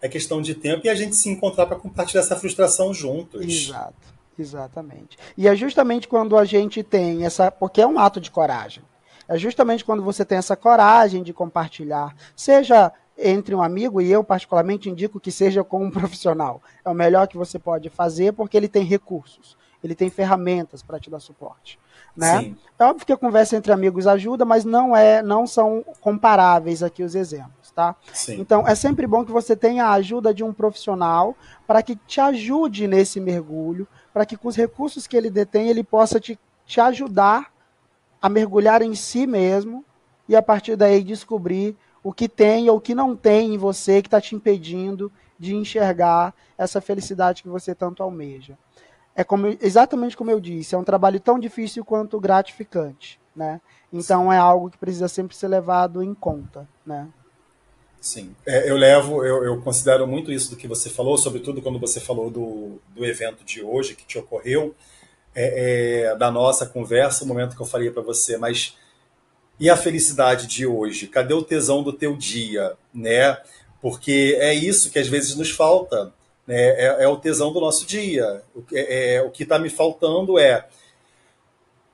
A: É questão de tempo e a gente se encontrar para compartilhar essa frustração juntos.
B: Exato, exatamente. E é justamente quando a gente tem essa. Porque é um ato de coragem. É justamente quando você tem essa coragem de compartilhar, seja entre um amigo, e eu particularmente indico que seja com um profissional. É o melhor que você pode fazer porque ele tem recursos, ele tem ferramentas para te dar suporte. Né? Sim. É óbvio que a conversa entre amigos ajuda, mas não é, não são comparáveis aqui os exemplos, tá?
A: Sim.
B: Então é sempre bom que você tenha a ajuda de um profissional para que te ajude nesse mergulho, para que com os recursos que ele detém ele possa te, te ajudar a mergulhar em si mesmo e a partir daí descobrir o que tem ou o que não tem em você que está te impedindo de enxergar essa felicidade que você tanto almeja é como, exatamente como eu disse, é um trabalho tão difícil quanto gratificante, né? Então é algo que precisa sempre ser levado em conta, né?
A: Sim, é, eu levo, eu, eu, considero muito isso do que você falou, sobretudo quando você falou do, do evento de hoje que te ocorreu, é, é, da nossa conversa, o momento que eu falei para você, mas e a felicidade de hoje? Cadê o tesão do teu dia, né? Porque é isso que às vezes nos falta, né? É, é o tesão do nosso dia. O, é, é o que está me faltando é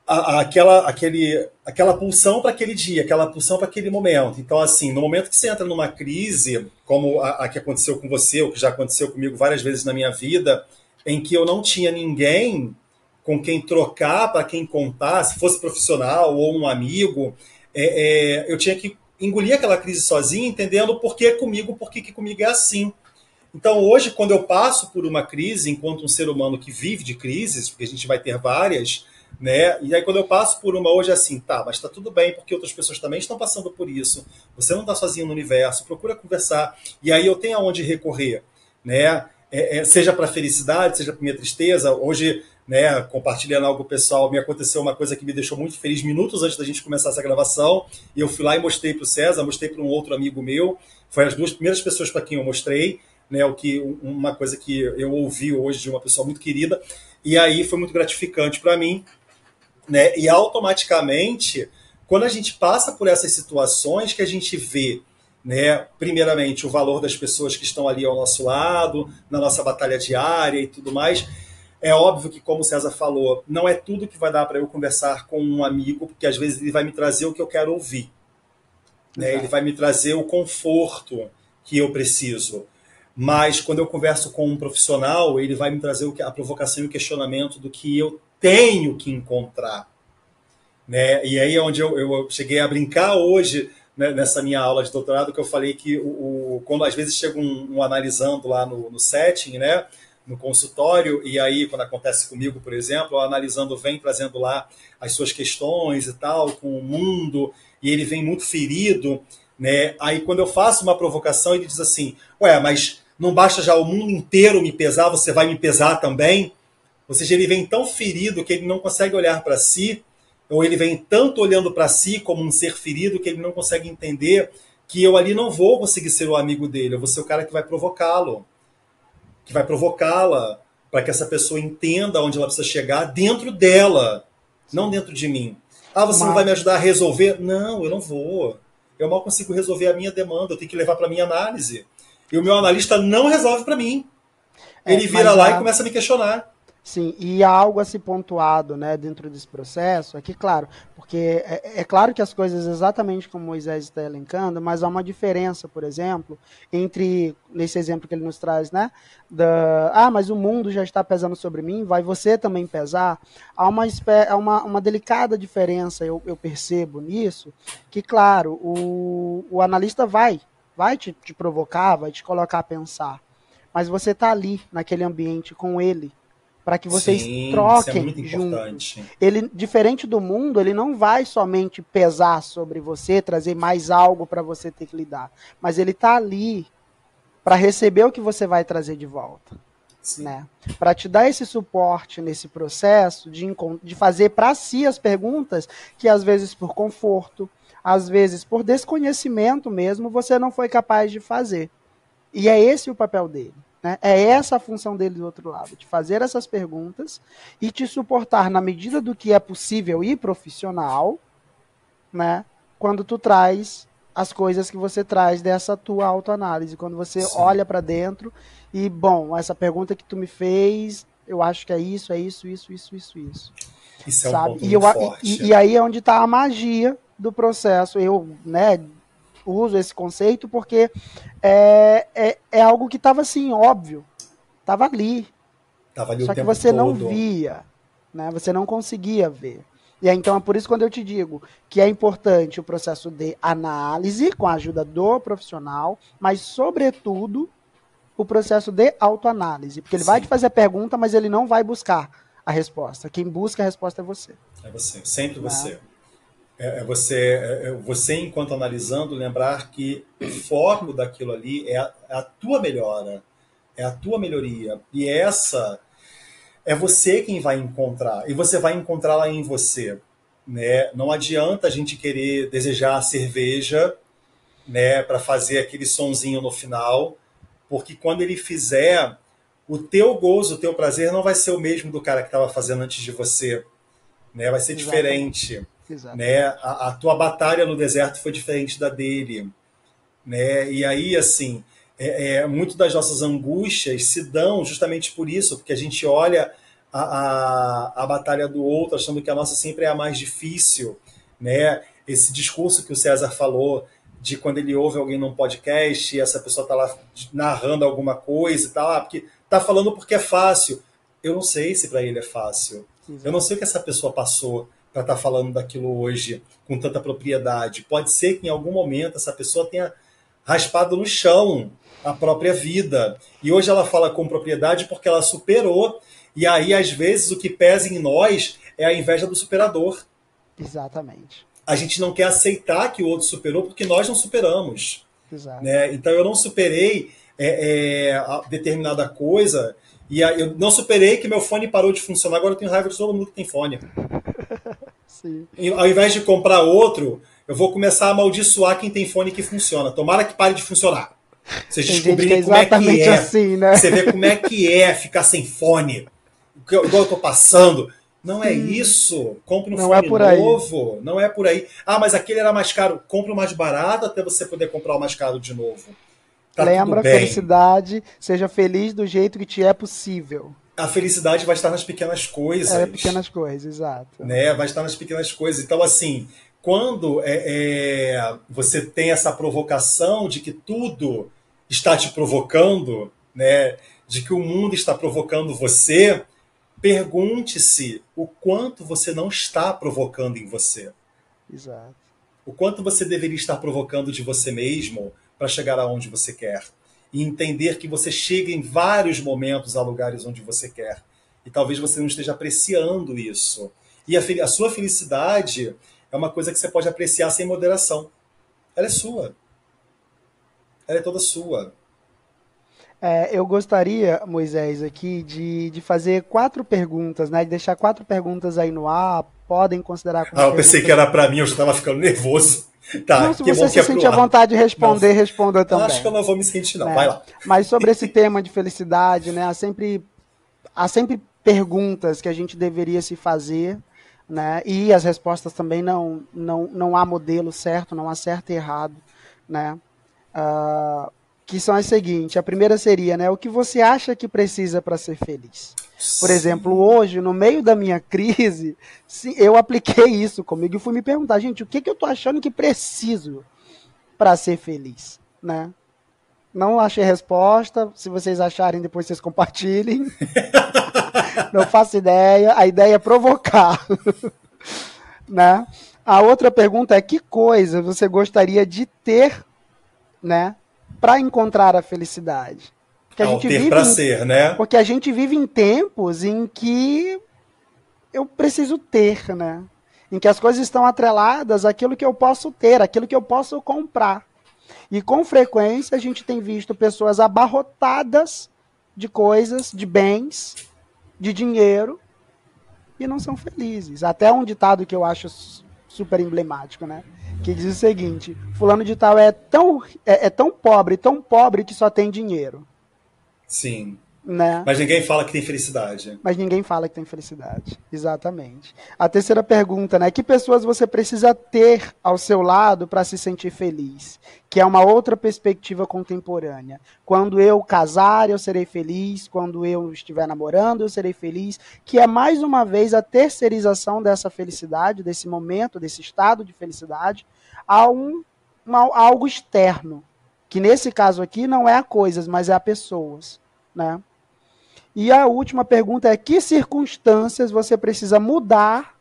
A: a, aquela, aquele, aquela pulsão para aquele dia, aquela pulsão para aquele momento. Então, assim, no momento que você entra numa crise, como a, a, que aconteceu com você, ou que já aconteceu comigo várias vezes na minha vida, em que eu não tinha ninguém com quem trocar, para quem contar, se fosse profissional ou um amigo, é, é, eu tinha que engolir aquela crise sozinho, entendendo por que comigo, por que comigo é assim. Então, hoje, quando eu passo por uma crise, enquanto um ser humano que vive de crises, porque a gente vai ter várias, né? E aí quando eu passo por uma hoje é assim, tá, mas tá tudo bem, porque outras pessoas também estão passando por isso. Você não está sozinho no universo, procura conversar. E aí eu tenho aonde recorrer, né? É, é, seja para felicidade, seja para minha tristeza. Hoje, né, compartilhando algo pessoal, me aconteceu uma coisa que me deixou muito feliz minutos antes da gente começar essa gravação. E eu fui lá e mostrei para o César, mostrei para um outro amigo meu. Foi as duas primeiras pessoas para quem eu mostrei, né? O que uma coisa que eu ouvi hoje de uma pessoa muito querida. E aí foi muito gratificante para mim né? E automaticamente, quando a gente passa por essas situações que a gente vê, né, primeiramente, o valor das pessoas que estão ali ao nosso lado, na nossa batalha diária e tudo mais, é óbvio que, como o César falou, não é tudo que vai dar para eu conversar com um amigo, porque às vezes ele vai me trazer o que eu quero ouvir. Né? Ele vai me trazer o conforto que eu preciso. Mas quando eu converso com um profissional, ele vai me trazer a provocação e o questionamento do que eu tenho que encontrar. Né? E aí é onde eu, eu cheguei a brincar hoje, né, nessa minha aula de doutorado, que eu falei que o, o quando às vezes chega um, um analisando lá no, no, setting, né, no consultório, e aí quando acontece comigo, por exemplo, analisando vem trazendo lá as suas questões e tal, com o mundo, e ele vem muito ferido, né? Aí quando eu faço uma provocação, ele diz assim: "Ué, mas não basta já o mundo inteiro me pesar, você vai me pesar também?" Ou seja, ele vem tão ferido que ele não consegue olhar para si, ou ele vem tanto olhando para si como um ser ferido que ele não consegue entender que eu ali não vou conseguir ser o amigo dele, eu vou ser o cara que vai provocá-lo, que vai provocá-la para que essa pessoa entenda onde ela precisa chegar dentro dela, não dentro de mim. Ah, você Mas... não vai me ajudar a resolver? Não, eu não vou. Eu mal consigo resolver a minha demanda, eu tenho que levar para minha análise. E o meu analista não resolve para mim. É, ele vira lá a... e começa a me questionar.
B: Sim, e há algo a se pontuado né, dentro desse processo, é que, claro, porque é, é, claro que as coisas exatamente como Moisés está elencando, mas há uma diferença, por exemplo, entre, nesse exemplo que ele nos traz, né, da, ah, mas o mundo já está pesando sobre mim, vai você também pesar, há uma, uma, uma delicada diferença, eu, eu percebo nisso, que, claro, o, o analista vai, vai te, te provocar, vai te colocar a pensar, mas você está ali, naquele ambiente com ele, para que vocês Sim, troquem é juntos. Ele, diferente do mundo, ele não vai somente pesar sobre você, trazer mais algo para você ter que lidar, mas ele está ali para receber o que você vai trazer de volta. Né? Para te dar esse suporte nesse processo de, de fazer para si as perguntas que às vezes por conforto, às vezes por desconhecimento mesmo, você não foi capaz de fazer. E é esse o papel dele. Né? É essa a função dele do outro lado, de fazer essas perguntas e te suportar na medida do que é possível e profissional, né? Quando tu traz as coisas que você traz dessa tua autoanálise, quando você Sim. olha para dentro e bom, essa pergunta que tu me fez, eu acho que é isso, é isso, isso, isso, isso, isso.
A: Isso sabe? é um ponto e, eu, forte.
B: E, e aí é onde está a magia do processo. Eu, né, uso esse conceito porque é, é, é algo que estava assim, óbvio. Estava ali.
A: Tava ali
B: Só que você todo. não via. Né? Você não conseguia ver. E aí, então é por isso quando eu te digo que é importante o processo de análise com a ajuda do profissional, mas sobretudo o processo de autoanálise, porque ele Sim. vai te fazer a pergunta, mas ele não vai buscar a resposta. Quem busca a resposta é você.
A: É você, sempre né? você. É, é você, é, é você, enquanto analisando, lembrar que o foco daquilo ali é a, é a tua melhora, é a tua melhoria. E essa é você quem vai encontrar. E você vai encontrá-la em você. Né? Não adianta a gente querer desejar a cerveja né, para fazer aquele sonzinho no final, porque quando ele fizer, o teu gozo, o teu prazer não vai ser o mesmo do cara que estava fazendo antes de você. Né? Vai ser Exatamente. diferente.
B: Exato.
A: Né? A, a, tua batalha no deserto foi diferente da dele. Né? E aí, assim, é, é, muito das nossas angústias se dão justamente por isso, porque a gente olha a, a, a batalha do outro achando que a nossa sempre é a mais difícil. Né? Esse discurso que o César falou de quando ele ouve alguém num podcast e essa pessoa está lá narrando alguma coisa e tal, ah, porque tá falando porque é fácil. Eu não sei se para ele é fácil. Exato. Eu não sei o que essa pessoa passou para estar tá falando daquilo hoje com tanta propriedade. Pode ser que em algum momento essa pessoa tenha raspado no chão a própria vida. E hoje ela fala com propriedade porque ela superou. E aí, às vezes, o que pesa em nós é a inveja do superador.
B: Exatamente.
A: A gente não quer aceitar que o outro superou porque nós não superamos.
B: Exato.
A: Né? Então, eu não superei é, é, determinada coisa e eu não superei que meu fone parou de funcionar. Agora eu tenho raiva de todo mundo que tem fone.
B: Sim.
A: Ao invés de comprar outro, eu vou começar a amaldiçoar quem tem fone que funciona. Tomara que pare de funcionar. Vocês descobrirem é como é que é.
B: Assim, né?
A: Você vê como é que é ficar sem fone. Igual eu tô passando. Não é isso. Compre um não fone é novo. Aí. Não é por aí. Ah, mas aquele era mais caro. Compre o mais barato até você poder comprar o mais caro de novo.
B: Tá Lembra, felicidade, seja feliz do jeito que te é possível.
A: A felicidade vai estar nas pequenas coisas.
B: É, pequenas coisas, exato.
A: Né? Vai estar nas pequenas coisas. Então, assim, quando é, é, você tem essa provocação de que tudo está te provocando, né? de que o mundo está provocando você, pergunte-se o quanto você não está provocando em você.
B: Exato.
A: O quanto você deveria estar provocando de você mesmo para chegar aonde você quer. E entender que você chega em vários momentos a lugares onde você quer. E talvez você não esteja apreciando isso. E a, a sua felicidade é uma coisa que você pode apreciar sem moderação. Ela é sua. Ela é toda sua.
B: É, eu gostaria, Moisés, aqui de, de fazer quatro perguntas, né? De deixar quatro perguntas aí no ar. Podem considerar
A: como. Ah, eu pensei que era para mim, eu já estava ficando nervoso.
B: Tá, não, se você se é sentir à vontade de responder, não, responda também.
A: Acho que eu não vou me sentir, não. É, Vai lá.
B: Mas sobre esse tema de felicidade, né? Há sempre, há sempre perguntas que a gente deveria se fazer, né? E as respostas também não, não, não há modelo certo, não há certo e errado, né? Uh, que são as seguintes. A primeira seria, né? O que você acha que precisa para ser feliz? Por exemplo, hoje, no meio da minha crise, eu apliquei isso comigo e fui me perguntar, gente, o que, que eu tô achando que preciso para ser feliz, né? Não achei resposta. Se vocês acharem, depois vocês compartilhem. Não faço ideia. A ideia é provocar. né? A outra pergunta é que coisa você gostaria de ter, né, para encontrar a felicidade?
A: Porque a gente vive em, ser, né?
B: Porque a gente vive em tempos em que eu preciso ter, né? Em que as coisas estão atreladas àquilo que eu posso ter, àquilo que eu posso comprar. E com frequência a gente tem visto pessoas abarrotadas de coisas, de bens, de dinheiro e não são felizes. Até um ditado que eu acho super emblemático, né? Que diz o seguinte: fulano de tal é tão é, é tão pobre, tão pobre que só tem dinheiro.
A: Sim.
B: Né?
A: Mas ninguém fala que tem felicidade.
B: Mas ninguém fala que tem felicidade. Exatamente. A terceira pergunta, né? Que pessoas você precisa ter ao seu lado para se sentir feliz? Que é uma outra perspectiva contemporânea. Quando eu casar, eu serei feliz. Quando eu estiver namorando, eu serei feliz. Que é mais uma vez a terceirização dessa felicidade, desse momento, desse estado de felicidade, a, um, uma, a algo externo que nesse caso aqui não é a coisas, mas é a pessoas, né? E a última pergunta é: que circunstâncias você precisa mudar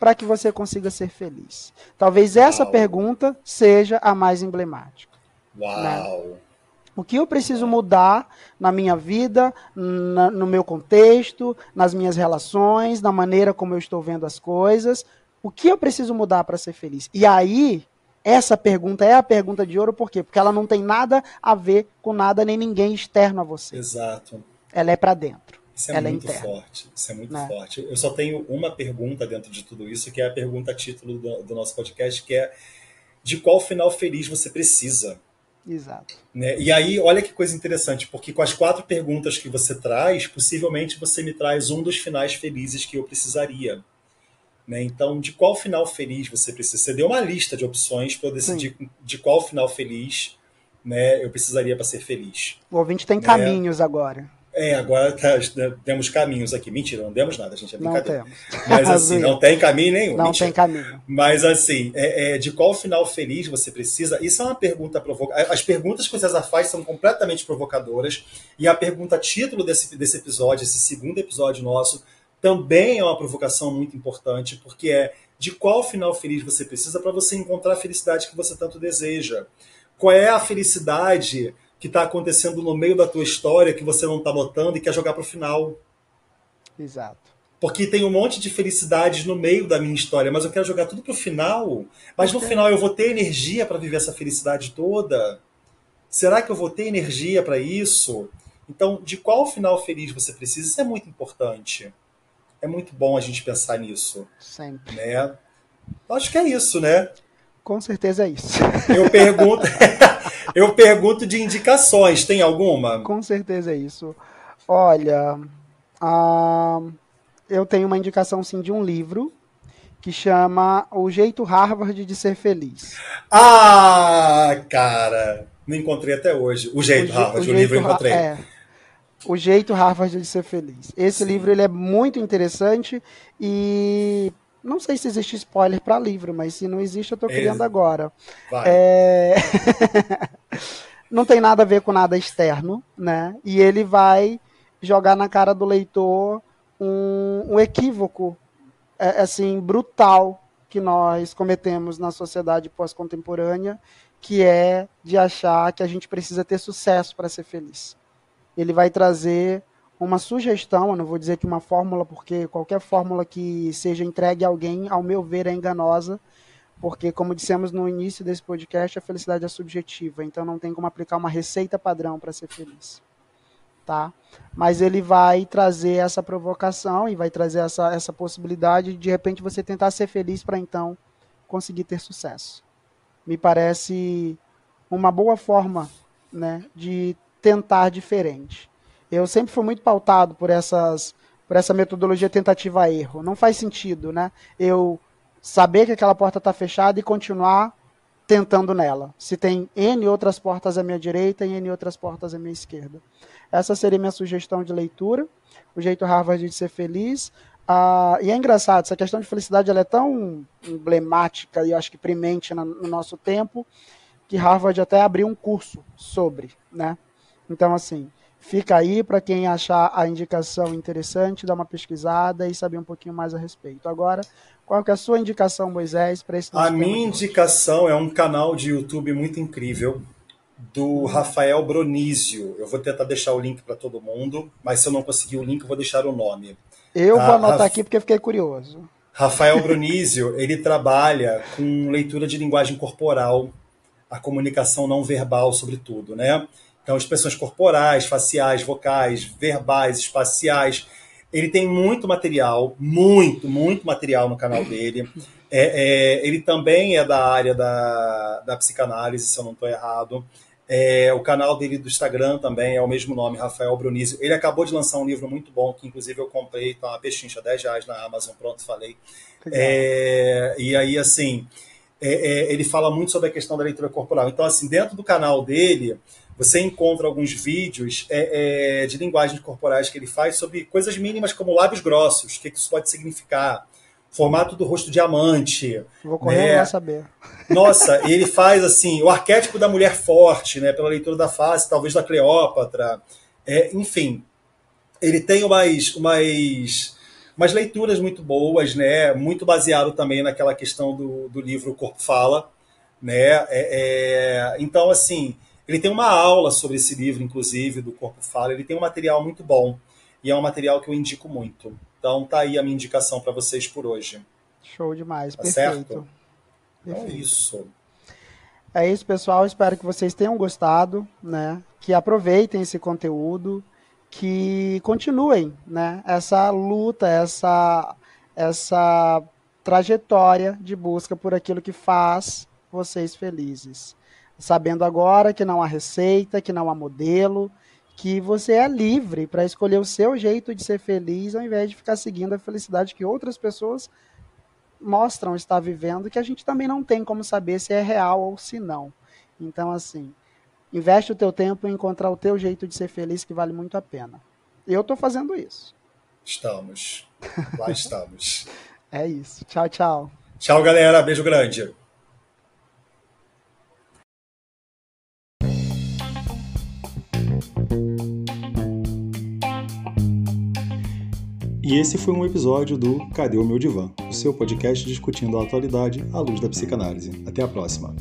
B: para que você consiga ser feliz? Talvez essa Uau. pergunta seja a mais emblemática.
A: Uau! Né?
B: O que eu preciso mudar na minha vida, na, no meu contexto, nas minhas relações, na maneira como eu estou vendo as coisas? O que eu preciso mudar para ser feliz? E aí essa pergunta é a pergunta de ouro, por quê? Porque ela não tem nada a ver com nada nem ninguém externo a você.
A: Exato.
B: Ela é para dentro.
A: Isso é
B: ela
A: é muito é forte. Isso é muito
B: né?
A: forte. Eu só tenho uma pergunta dentro de tudo isso, que é a pergunta título do, do nosso podcast, que é de qual final feliz você precisa?
B: Exato.
A: Né? E aí, olha que coisa interessante, porque com as quatro perguntas que você traz, possivelmente você me traz um dos finais felizes que eu precisaria. Né? Então, de qual final feliz você precisa? Você deu uma lista de opções para eu decidir Sim. de qual final feliz né, eu precisaria para ser feliz.
B: O ouvinte tem né? caminhos agora.
A: É, agora tá, temos caminhos aqui. Mentira, não demos nada, gente. É brincadeira. Não Mas assim, não tem caminho nenhum.
B: Não mentira. tem caminho.
A: Mas assim, é, é, de qual final feliz você precisa? Isso é uma pergunta provocadora. As perguntas que o César faz são completamente provocadoras. E a pergunta título desse, desse episódio, esse segundo episódio nosso, também é uma provocação muito importante, porque é de qual final feliz você precisa para você encontrar a felicidade que você tanto deseja. Qual é a felicidade que está acontecendo no meio da tua história que você não está notando e quer jogar para o final.
B: Exato.
A: Porque tem um monte de felicidades no meio da minha história, mas eu quero jogar tudo para o final. Mas no final eu vou ter energia para viver essa felicidade toda? Será que eu vou ter energia para isso? Então, de qual final feliz você precisa? Isso é muito importante. É muito bom a gente pensar nisso.
B: Sempre.
A: Né? Acho que é isso, né?
B: Com certeza é isso.
A: Eu pergunto. Eu pergunto de indicações, tem alguma?
B: Com certeza é isso. Olha, uh, eu tenho uma indicação sim de um livro que chama O Jeito Harvard de Ser Feliz.
A: Ah, cara, não encontrei até hoje. O Jeito o Harvard, o, jeito, livro eu encontrei.
B: É, o Jeito Harvard de Ser Feliz. Esse sim. livro ele é muito interessante e não sei se existe spoiler para livro, mas se não existe, eu estou criando agora. É... não tem nada a ver com nada externo, né? E ele vai jogar na cara do leitor um, um equívoco, é, assim, brutal que nós cometemos na sociedade pós-contemporânea, que é de achar que a gente precisa ter sucesso para ser feliz. Ele vai trazer uma sugestão, eu não vou dizer que uma fórmula, porque qualquer fórmula que seja entregue a alguém, ao meu ver, é enganosa, porque, como dissemos no início desse podcast, a felicidade é subjetiva, então não tem como aplicar uma receita padrão para ser feliz. Tá? Mas ele vai trazer essa provocação e vai trazer essa, essa possibilidade de, de repente, você tentar ser feliz para então conseguir ter sucesso. Me parece uma boa forma né, de tentar diferente. Eu sempre fui muito pautado por essas por essa metodologia tentativa erro. Não faz sentido, né? Eu saber que aquela porta está fechada e continuar tentando nela. Se tem N outras portas à minha direita e N outras portas à minha esquerda. Essa seria minha sugestão de leitura. O jeito Harvard de ser feliz. Ah, e é engraçado, essa questão de felicidade ela é tão emblemática e acho que premente no nosso tempo que Harvard até abriu um curso sobre, né? Então, assim, Fica aí para quem achar a indicação interessante, dar uma pesquisada e saber um pouquinho mais a respeito. Agora, qual é a sua indicação, Moisés, para esse
A: A minha indicação é um canal de YouTube muito incrível do Rafael Bronísio. Eu vou tentar deixar o link para todo mundo, mas se eu não conseguir o link, eu vou deixar o nome.
B: Eu vou anotar aqui porque fiquei curioso.
A: Rafael Bronísio, ele trabalha com leitura de linguagem corporal, a comunicação não verbal, sobretudo, né? Então, expressões corporais, faciais, vocais, verbais, espaciais. Ele tem muito material, muito, muito material no canal dele. É, é, ele também é da área da, da psicanálise, se eu não estou errado. É, o canal dele do Instagram também é o mesmo nome, Rafael Brunísio. Ele acabou de lançar um livro muito bom, que inclusive eu comprei, tá uma pechincha, 10 reais na Amazon, pronto, falei. É, e aí, assim, é, é, ele fala muito sobre a questão da leitura corporal. Então, assim, dentro do canal dele, você encontra alguns vídeos é, é, de linguagens corporais que ele faz sobre coisas mínimas como lábios grossos, o que, isso pode significar, formato do rosto diamante.
B: Vou correr né? saber.
A: Nossa, ele faz assim o arquétipo da mulher forte, né, pela leitura da face, talvez da Cleópatra, é, enfim, ele tem umas, umas, umas leituras muito boas, né, muito baseado também naquela questão do, do livro Corpo Fala, né, é, é então assim ele tem uma aula sobre esse livro, inclusive, do Corpo Fala. Ele tem um material muito bom. E é um material que eu indico muito. Então tá aí a minha indicação para vocês por hoje.
B: Show demais, tá perfeito. Certo?
A: Então é isso.
B: É isso, pessoal. Espero que vocês tenham gostado, né? Que aproveitem esse conteúdo, que continuem, né? Essa luta, essa essa trajetória de busca por aquilo que faz vocês felizes sabendo agora que não há receita, que não há modelo, que você é livre para escolher o seu jeito de ser feliz ao invés de ficar seguindo a felicidade que outras pessoas mostram estar vivendo que a gente também não tem como saber se é real ou se não. Então, assim, investe o teu tempo em encontrar o teu jeito de ser feliz que vale muito a pena. Eu estou fazendo isso.
A: Estamos. Lá estamos.
B: é isso. Tchau, tchau.
A: Tchau, galera. Beijo grande. E esse foi um episódio do Cadê o meu divã? O seu podcast discutindo a atualidade à luz da psicanálise. Até a próxima.